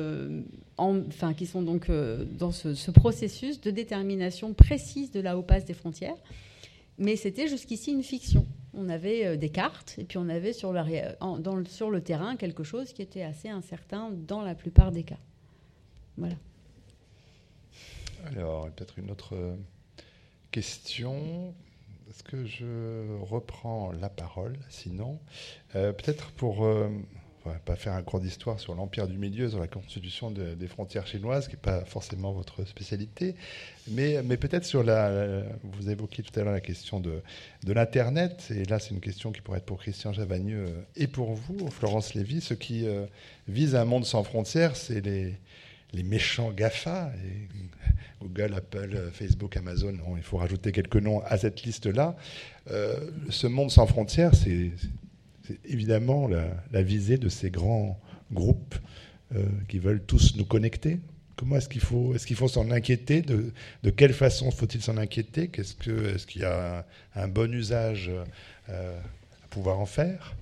[SPEAKER 2] enfin, qui sont donc dans ce, processus de détermination précise de là où des frontières. Mais c'était jusqu'ici une fiction. On avait des cartes et puis on avait sur, le terrain quelque chose qui était assez incertain dans la plupart des cas. Voilà.
[SPEAKER 1] Alors, peut-être une autre question. Est-ce que je reprends la parole Sinon, euh, peut-être pour euh, pas faire un cours d'histoire sur l'empire du milieu, sur la constitution des frontières chinoises, qui n'est pas forcément votre spécialité, mais, mais peut-être sur la, Vous évoquiez tout à l'heure la question de, de l'Internet, et là c'est une question qui pourrait être pour Christian Javagneux et pour vous, Florence Lévy. Ce qui euh, vise un monde sans frontières, c'est les, les méchants GAFA, Google, Apple, Facebook, Amazon, il faut rajouter quelques noms à cette liste-là. Euh, ce monde sans frontières, c'est évidemment la, visée de ces grands groupes euh, qui veulent tous nous connecter. Comment est-ce qu'il faut, est-ce qu'il faut s'en inquiéter de, quelle façon faut-il s'en inquiéter? Qu'est-ce que, est-ce qu'il y a un, bon usage euh, à pouvoir en faire?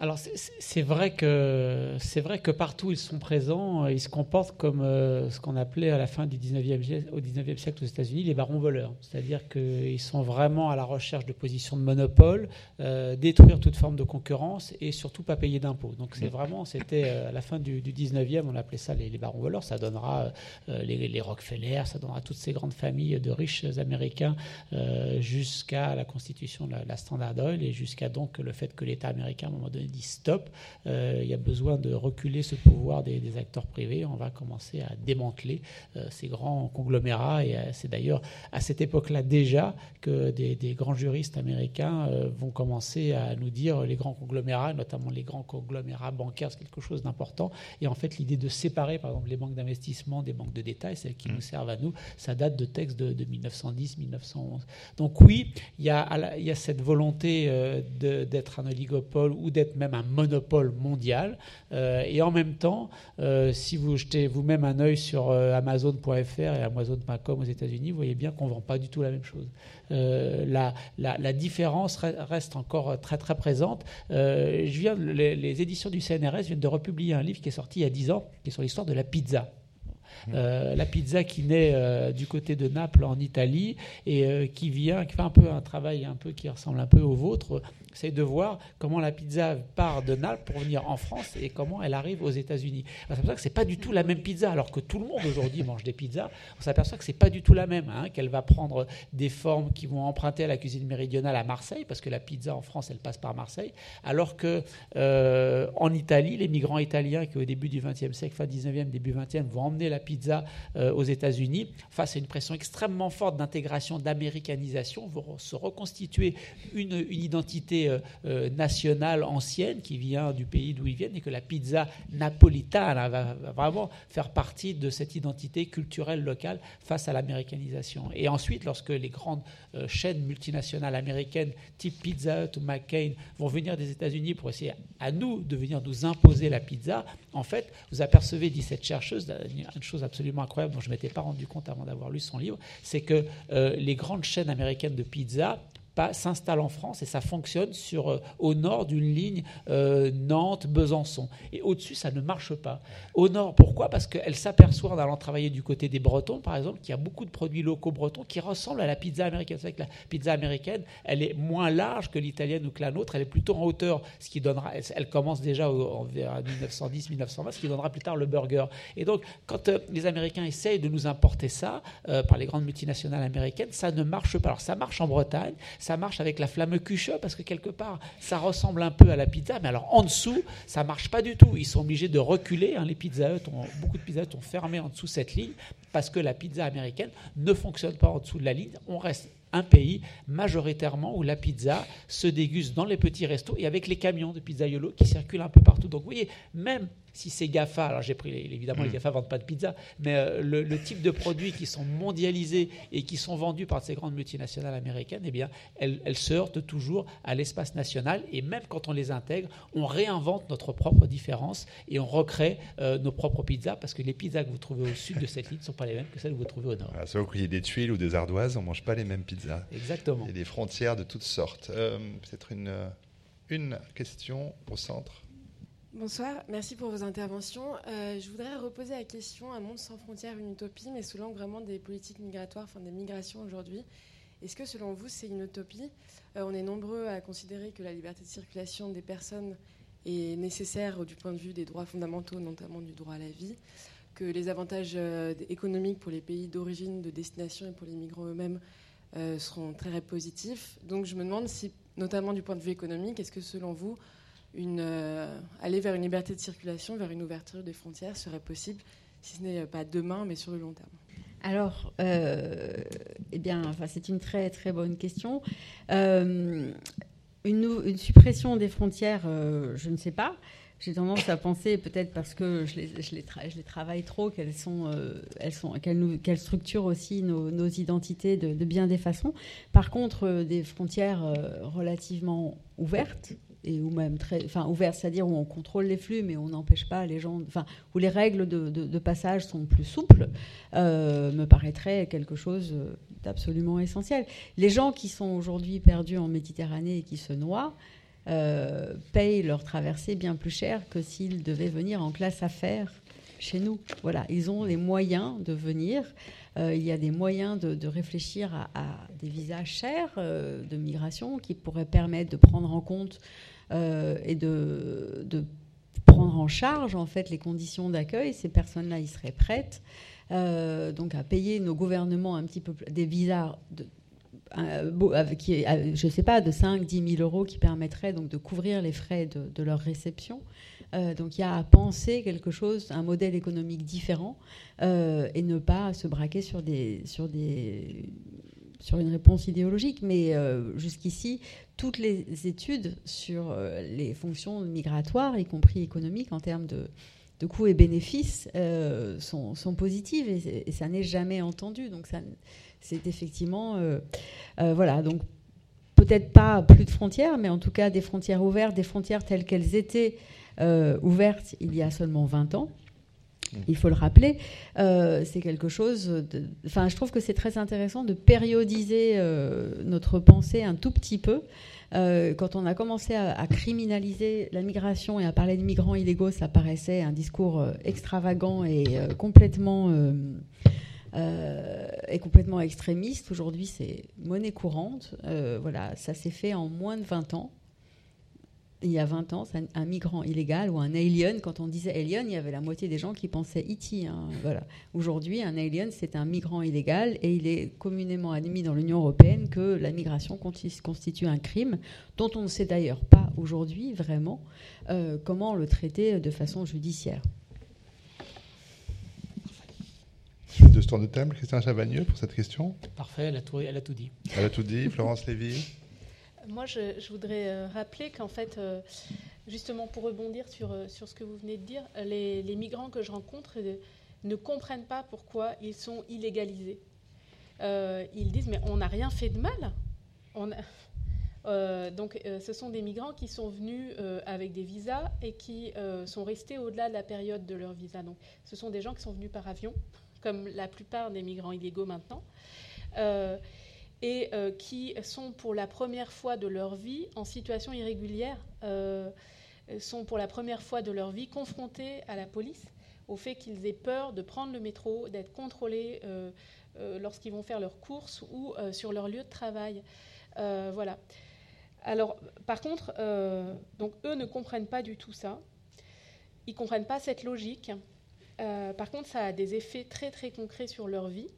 [SPEAKER 4] Alors c'est vrai que c'est vrai que partout ils sont présents, euh, ils se comportent comme euh, ce qu'on appelait à la fin du 19e au 19e siècle aux États-Unis les barons voleurs, c'est-à-dire qu'ils sont vraiment à la recherche de positions de monopole, euh, détruire toute forme de concurrence et surtout pas payer d'impôts. Donc c'est vraiment c'était à la fin du, 19e on appelait ça les, barons voleurs. Ça donnera les, Rockefeller, ça donnera toutes ces grandes familles de riches américains jusqu'à la constitution de la, la Standard Oil et jusqu'à donc le fait que l'État américain à un moment donné dit stop, euh, il y a besoin de reculer ce pouvoir des, acteurs privés. On va commencer à démanteler euh, ces grands conglomérats. Et euh, c'est d'ailleurs à cette époque-là déjà que des, grands juristes américains vont commencer à nous dire les grands conglomérats, notamment les grands conglomérats bancaires, c'est quelque chose d'important. Et en fait, l'idée de séparer, par exemple, les banques d'investissement des banques de détail, celles qui mmh. nous servent à nous, ça date de textes de, 1910-1911. Donc oui, il y, a, il y a cette volonté d'être un oligopole ou d'être même un monopole mondial. Euh, et en même temps, euh, si vous jetez vous-même un œil sur euh, Amazon.fr et Amazon.com aux États-Unis, vous voyez bien qu'on ne vend pas du tout la même chose. La, la, différence reste encore très très présente. je viens, les, les, éditions du CNRS viennent de republier un livre qui est sorti il y a 10 ans, qui est sur l'histoire de la pizza. la pizza qui naît du côté de Naples en Italie et qui vient, qui fait un peu un travail un peu qui ressemble un peu au vôtre c'est de voir comment la pizza part de Naples pour venir en France et comment elle arrive aux États-Unis. On s'aperçoit que c'est pas du tout la même pizza, alors que tout le monde aujourd'hui mange des pizzas. On s'aperçoit que c'est pas du tout la même, hein, qu'elle va prendre des formes qui vont emprunter à la cuisine méridionale à Marseille, parce que la pizza en France, elle passe par Marseille, alors que euh, en Italie, les migrants italiens qui au début du XXe siècle, fin 19e, début 20e, vont emmener la pizza euh, aux États-Unis face à une pression extrêmement forte d'intégration, d'américanisation, vont se reconstituer une, une identité euh, euh, nationale ancienne qui vient du pays d'où ils viennent et que la pizza napolitana va, vraiment faire partie de cette identité culturelle locale face à l'américanisation. Et ensuite, lorsque les grandes euh, chaînes multinationales américaines type Pizza Hut ou McCain vont venir des États-Unis pour essayer à nous de venir nous imposer la pizza, en fait, vous apercevez, dit cette chercheuse, une chose absolument incroyable dont je ne m'étais pas rendu compte avant d'avoir lu son livre, c'est que les grandes chaînes américaines de pizza s'installe en France et ça fonctionne sur, euh, au nord d'une ligne euh, Nantes-Besançon. Et au-dessus, ça ne marche pas. Au nord, pourquoi? Parce qu'elle s'aperçoit en allant travailler du côté des Bretons, par exemple, qu'il y a beaucoup de produits locaux bretons qui ressemblent à la pizza américaine. C'est que la pizza américaine, elle est moins large que l'italienne ou que la nôtre, elle est plutôt en hauteur, ce qui donnera, elle, commence déjà en 1910-1920, ce qui donnera plus tard le burger. Et donc, quand euh, les Américains essayent de nous importer ça par les grandes multinationales américaines, ça ne marche pas. Alors, ça marche en Bretagne, marche avec la flamme cuche parce que quelque part, ça ressemble un peu à la pizza, mais alors en dessous, ça marche pas du tout. Ils sont obligés de reculer. Hein. Les Pizza Hut, ont, beaucoup de Pizza Hut ont fermé en dessous cette ligne parce que la pizza américaine ne fonctionne pas en dessous de la ligne. On reste un pays majoritairement où la pizza se déguste dans les petits restos et avec les camions de pizzaiolo qui circulent un peu partout. Donc vous voyez, même si c'est GAFA, alors j'ai pris évidemment les mm. GAFA ne vendent pas de pizza, mais euh, le, type de produits qui sont mondialisés et qui sont vendus par ces grandes multinationales américaines, eh bien, elles, se heurtent toujours à l'espace national et même quand on les intègre, on réinvente notre propre différence et on recrée euh, nos propres pizzas parce que les pizzas que vous trouvez au sud de cette ligne ne sont pas les mêmes que celles que vous trouvez au nord.
[SPEAKER 1] Voilà, soit vous criez des tuiles ou des ardoises, on ne mange pas les mêmes pizzas.
[SPEAKER 4] Exactement.
[SPEAKER 1] Il y a des frontières de toutes sortes. Euh, peut-être une, une question au centre.
[SPEAKER 6] Bonsoir, merci pour vos interventions. Euh, je voudrais reposer la question Un monde sans frontières, une utopie, mais sous l'angle vraiment des politiques migratoires, enfin des migrations aujourd'hui. Est-ce que selon vous, c'est une utopie On est nombreux à considérer que la liberté de circulation des personnes est nécessaire du point de vue des droits fondamentaux, notamment du droit à la vie, que les avantages économiques pour les pays d'origine, de destination et pour les migrants eux-mêmes seront très positifs. Donc je me demande si, notamment du point de vue économique, est-ce que selon vous, une, aller vers une liberté de circulation, vers une ouverture des frontières serait possible si ce n'est pas demain, mais sur le long terme
[SPEAKER 2] alors, euh, eh bien, c'est une très très bonne question. Euh, une, suppression des frontières, euh, je ne sais pas. J'ai tendance à penser, peut-être parce que je les, travaille trop, qu'elles sont, elles sont, qu'elles, structurent aussi nos, identités de, de, bien des façons. Par contre, des frontières relativement ouvertes, et ou même très, enfin ouvert, c'est-à-dire où on contrôle les flux, mais on n'empêche pas les gens, enfin où les règles de, passage sont plus souples, euh, me paraîtrait quelque chose d'absolument essentiel. Les gens qui sont aujourd'hui perdus en Méditerranée et qui se noient euh, payent leur traversée bien plus cher que s'ils devaient venir en classe affaires chez nous. Voilà, ils ont les moyens de venir. Euh, il y a des moyens de, réfléchir à, des visas chers de migration qui pourraient permettre de prendre en compte euh, et de, prendre en charge en fait les conditions d'accueil. Ces personnes-là, ils seraient prêtes euh, donc à payer nos gouvernements un petit peu des visas de, qui je ne sais pas, de 5 10 000 euros qui permettraient donc de couvrir les frais de, leur réception. Euh, donc il y a à penser quelque chose, un modèle économique différent et ne pas se braquer sur des, sur des sur une réponse idéologique, mais euh, jusqu'ici, toutes les études sur euh, les fonctions migratoires, y compris économiques, en termes de, coûts et bénéfices, euh, sont, positives et, ça n'est jamais entendu. Donc, c'est effectivement. voilà. Donc, peut-être pas plus de frontières, mais en tout cas des frontières ouvertes, des frontières telles qu'elles étaient ouvertes il y a seulement 20 ans il faut le rappeler, euh, c'est quelque chose. enfin, je trouve que c'est très intéressant de périodiser euh, notre pensée un tout petit peu. Euh, quand on a commencé à, criminaliser la migration et à parler de migrants illégaux, ça paraissait un discours extravagant et complètement et complètement extrémiste. Aujourd'hui, c'est monnaie courante. voilà, ça s'est fait en moins de 20 ans il y a 20 ans, un, migrant illégal ou un alien. Quand on disait alien, il y avait la moitié des gens qui pensaient E.T. Hein, voilà. Aujourd'hui, un alien, c'est un migrant illégal et il est communément admis dans l'Union européenne que la migration constitue un crime dont on ne sait d'ailleurs pas aujourd'hui vraiment euh, comment le traiter de façon judiciaire.
[SPEAKER 1] De ce tour de table, Christian Chavagneux, pour cette question.
[SPEAKER 4] Parfait, elle a tout, elle a tout dit.
[SPEAKER 1] Elle a tout dit. Florence Lévy
[SPEAKER 3] moi, je, voudrais euh, rappeler qu'en fait, euh, justement pour rebondir sur, euh, sur ce que vous venez de dire, les, migrants que je rencontre ne comprennent pas pourquoi ils sont illégalisés. ils disent mais on n'a rien fait de mal. On donc ce sont des migrants qui sont venus avec des visas et qui sont restés au-delà de la période de leur visa. Donc ce sont des gens qui sont venus par avion, comme la plupart des migrants illégaux maintenant et euh, qui sont pour la première fois de leur vie en situation irrégulière, euh, sont pour la première fois de leur vie confrontés à la police, au fait qu'ils aient peur de prendre le métro, d'être contrôlés euh, lorsqu'ils vont faire leurs courses ou sur leur lieu de travail. voilà. Alors, par contre, donc eux ne comprennent pas du tout ça. Ils comprennent pas cette logique. Par contre, ça a des effets très très concrets sur leur vie.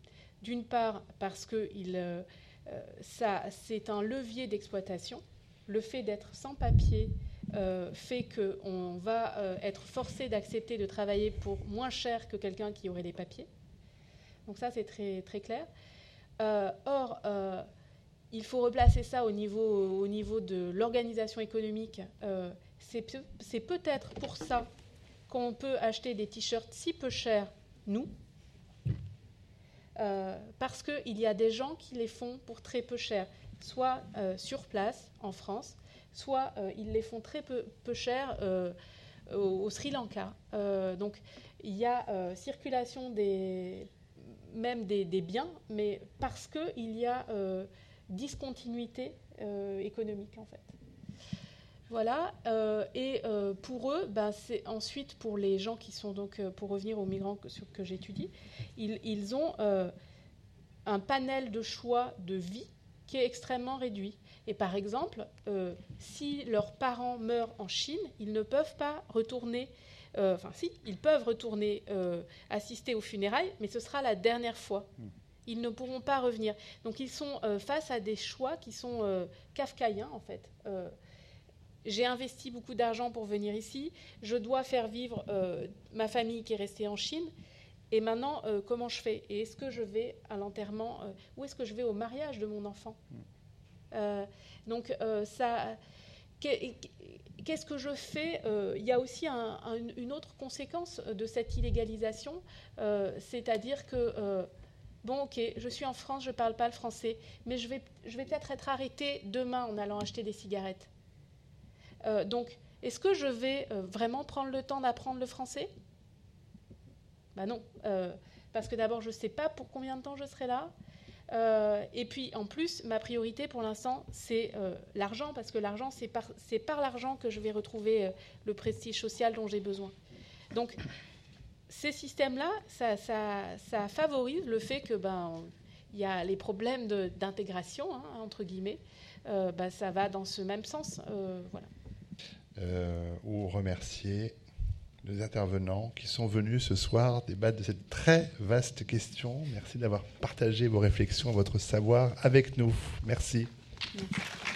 [SPEAKER 3] D'une part, parce qu'ils euh, ça, c'est un levier d'exploitation. Le fait d'être sans papier euh, fait qu'on va euh, être forcé d'accepter de travailler pour moins cher que quelqu'un qui aurait des papiers. Donc ça, c'est très, très clair. or, il faut replacer ça au niveau, au niveau de l'organisation économique. c'est peut-être pour ça qu'on peut acheter des t-shirts si peu chers, nous, euh, parce qu'il y a des gens qui les font pour très peu cher, soit euh, sur place en France, soit euh, ils les font très peu, cher au, Sri Lanka. donc il y a circulation même des, des, biens, mais parce qu'il y a discontinuité économique en fait. Voilà. et pour eux, bah, c'est ensuite pour les gens qui sont donc, pour revenir aux migrants que, que j'étudie, ils, ont euh, un panel de choix de vie qui est extrêmement réduit. Et par exemple, euh, si leurs parents meurent en Chine, ils ne peuvent pas retourner, euh, enfin si, ils peuvent retourner euh, assister aux funérailles, mais ce sera la dernière fois. Hmm. Ils ne pourront pas revenir. Donc ils sont face à des choix qui sont kafkaïens en fait. J'ai investi beaucoup d'argent pour venir ici, je dois faire vivre ma famille qui est restée en Chine, et maintenant, comment je fais? Et est-ce que je vais à l'enterrement Ou est-ce que je vais au mariage de mon enfant? Hmm. Euh, donc, euh, ça. Qu'est-ce que je fais? Euh, Il y a aussi une autre conséquence de cette illégalisation, c'est-à-dire que bon, ok, je suis en France, je ne parle pas le français, mais je vais, je vais peut-être être arrêté demain en allant acheter des cigarettes. Donc, est-ce que je vais vraiment prendre le temps d'apprendre le français? Ben non, parce que d'abord, je ne sais pas pour combien de temps je serai là. Euh, et puis en plus, ma priorité pour l'instant, c'est euh, l'argent, parce que l'argent, c'est par, l'argent que je vais retrouver euh, le prestige social dont j'ai besoin. Donc ces systèmes-là, ça, favorise le fait que ben il y a les problèmes d'intégration hein, entre guillemets. Ben, ça va dans ce même sens, voilà.
[SPEAKER 1] Ou remercier les intervenants qui sont venus ce soir débattre de cette très vaste question. Merci d'avoir partagé vos réflexions, votre savoir avec nous. Merci. Merci.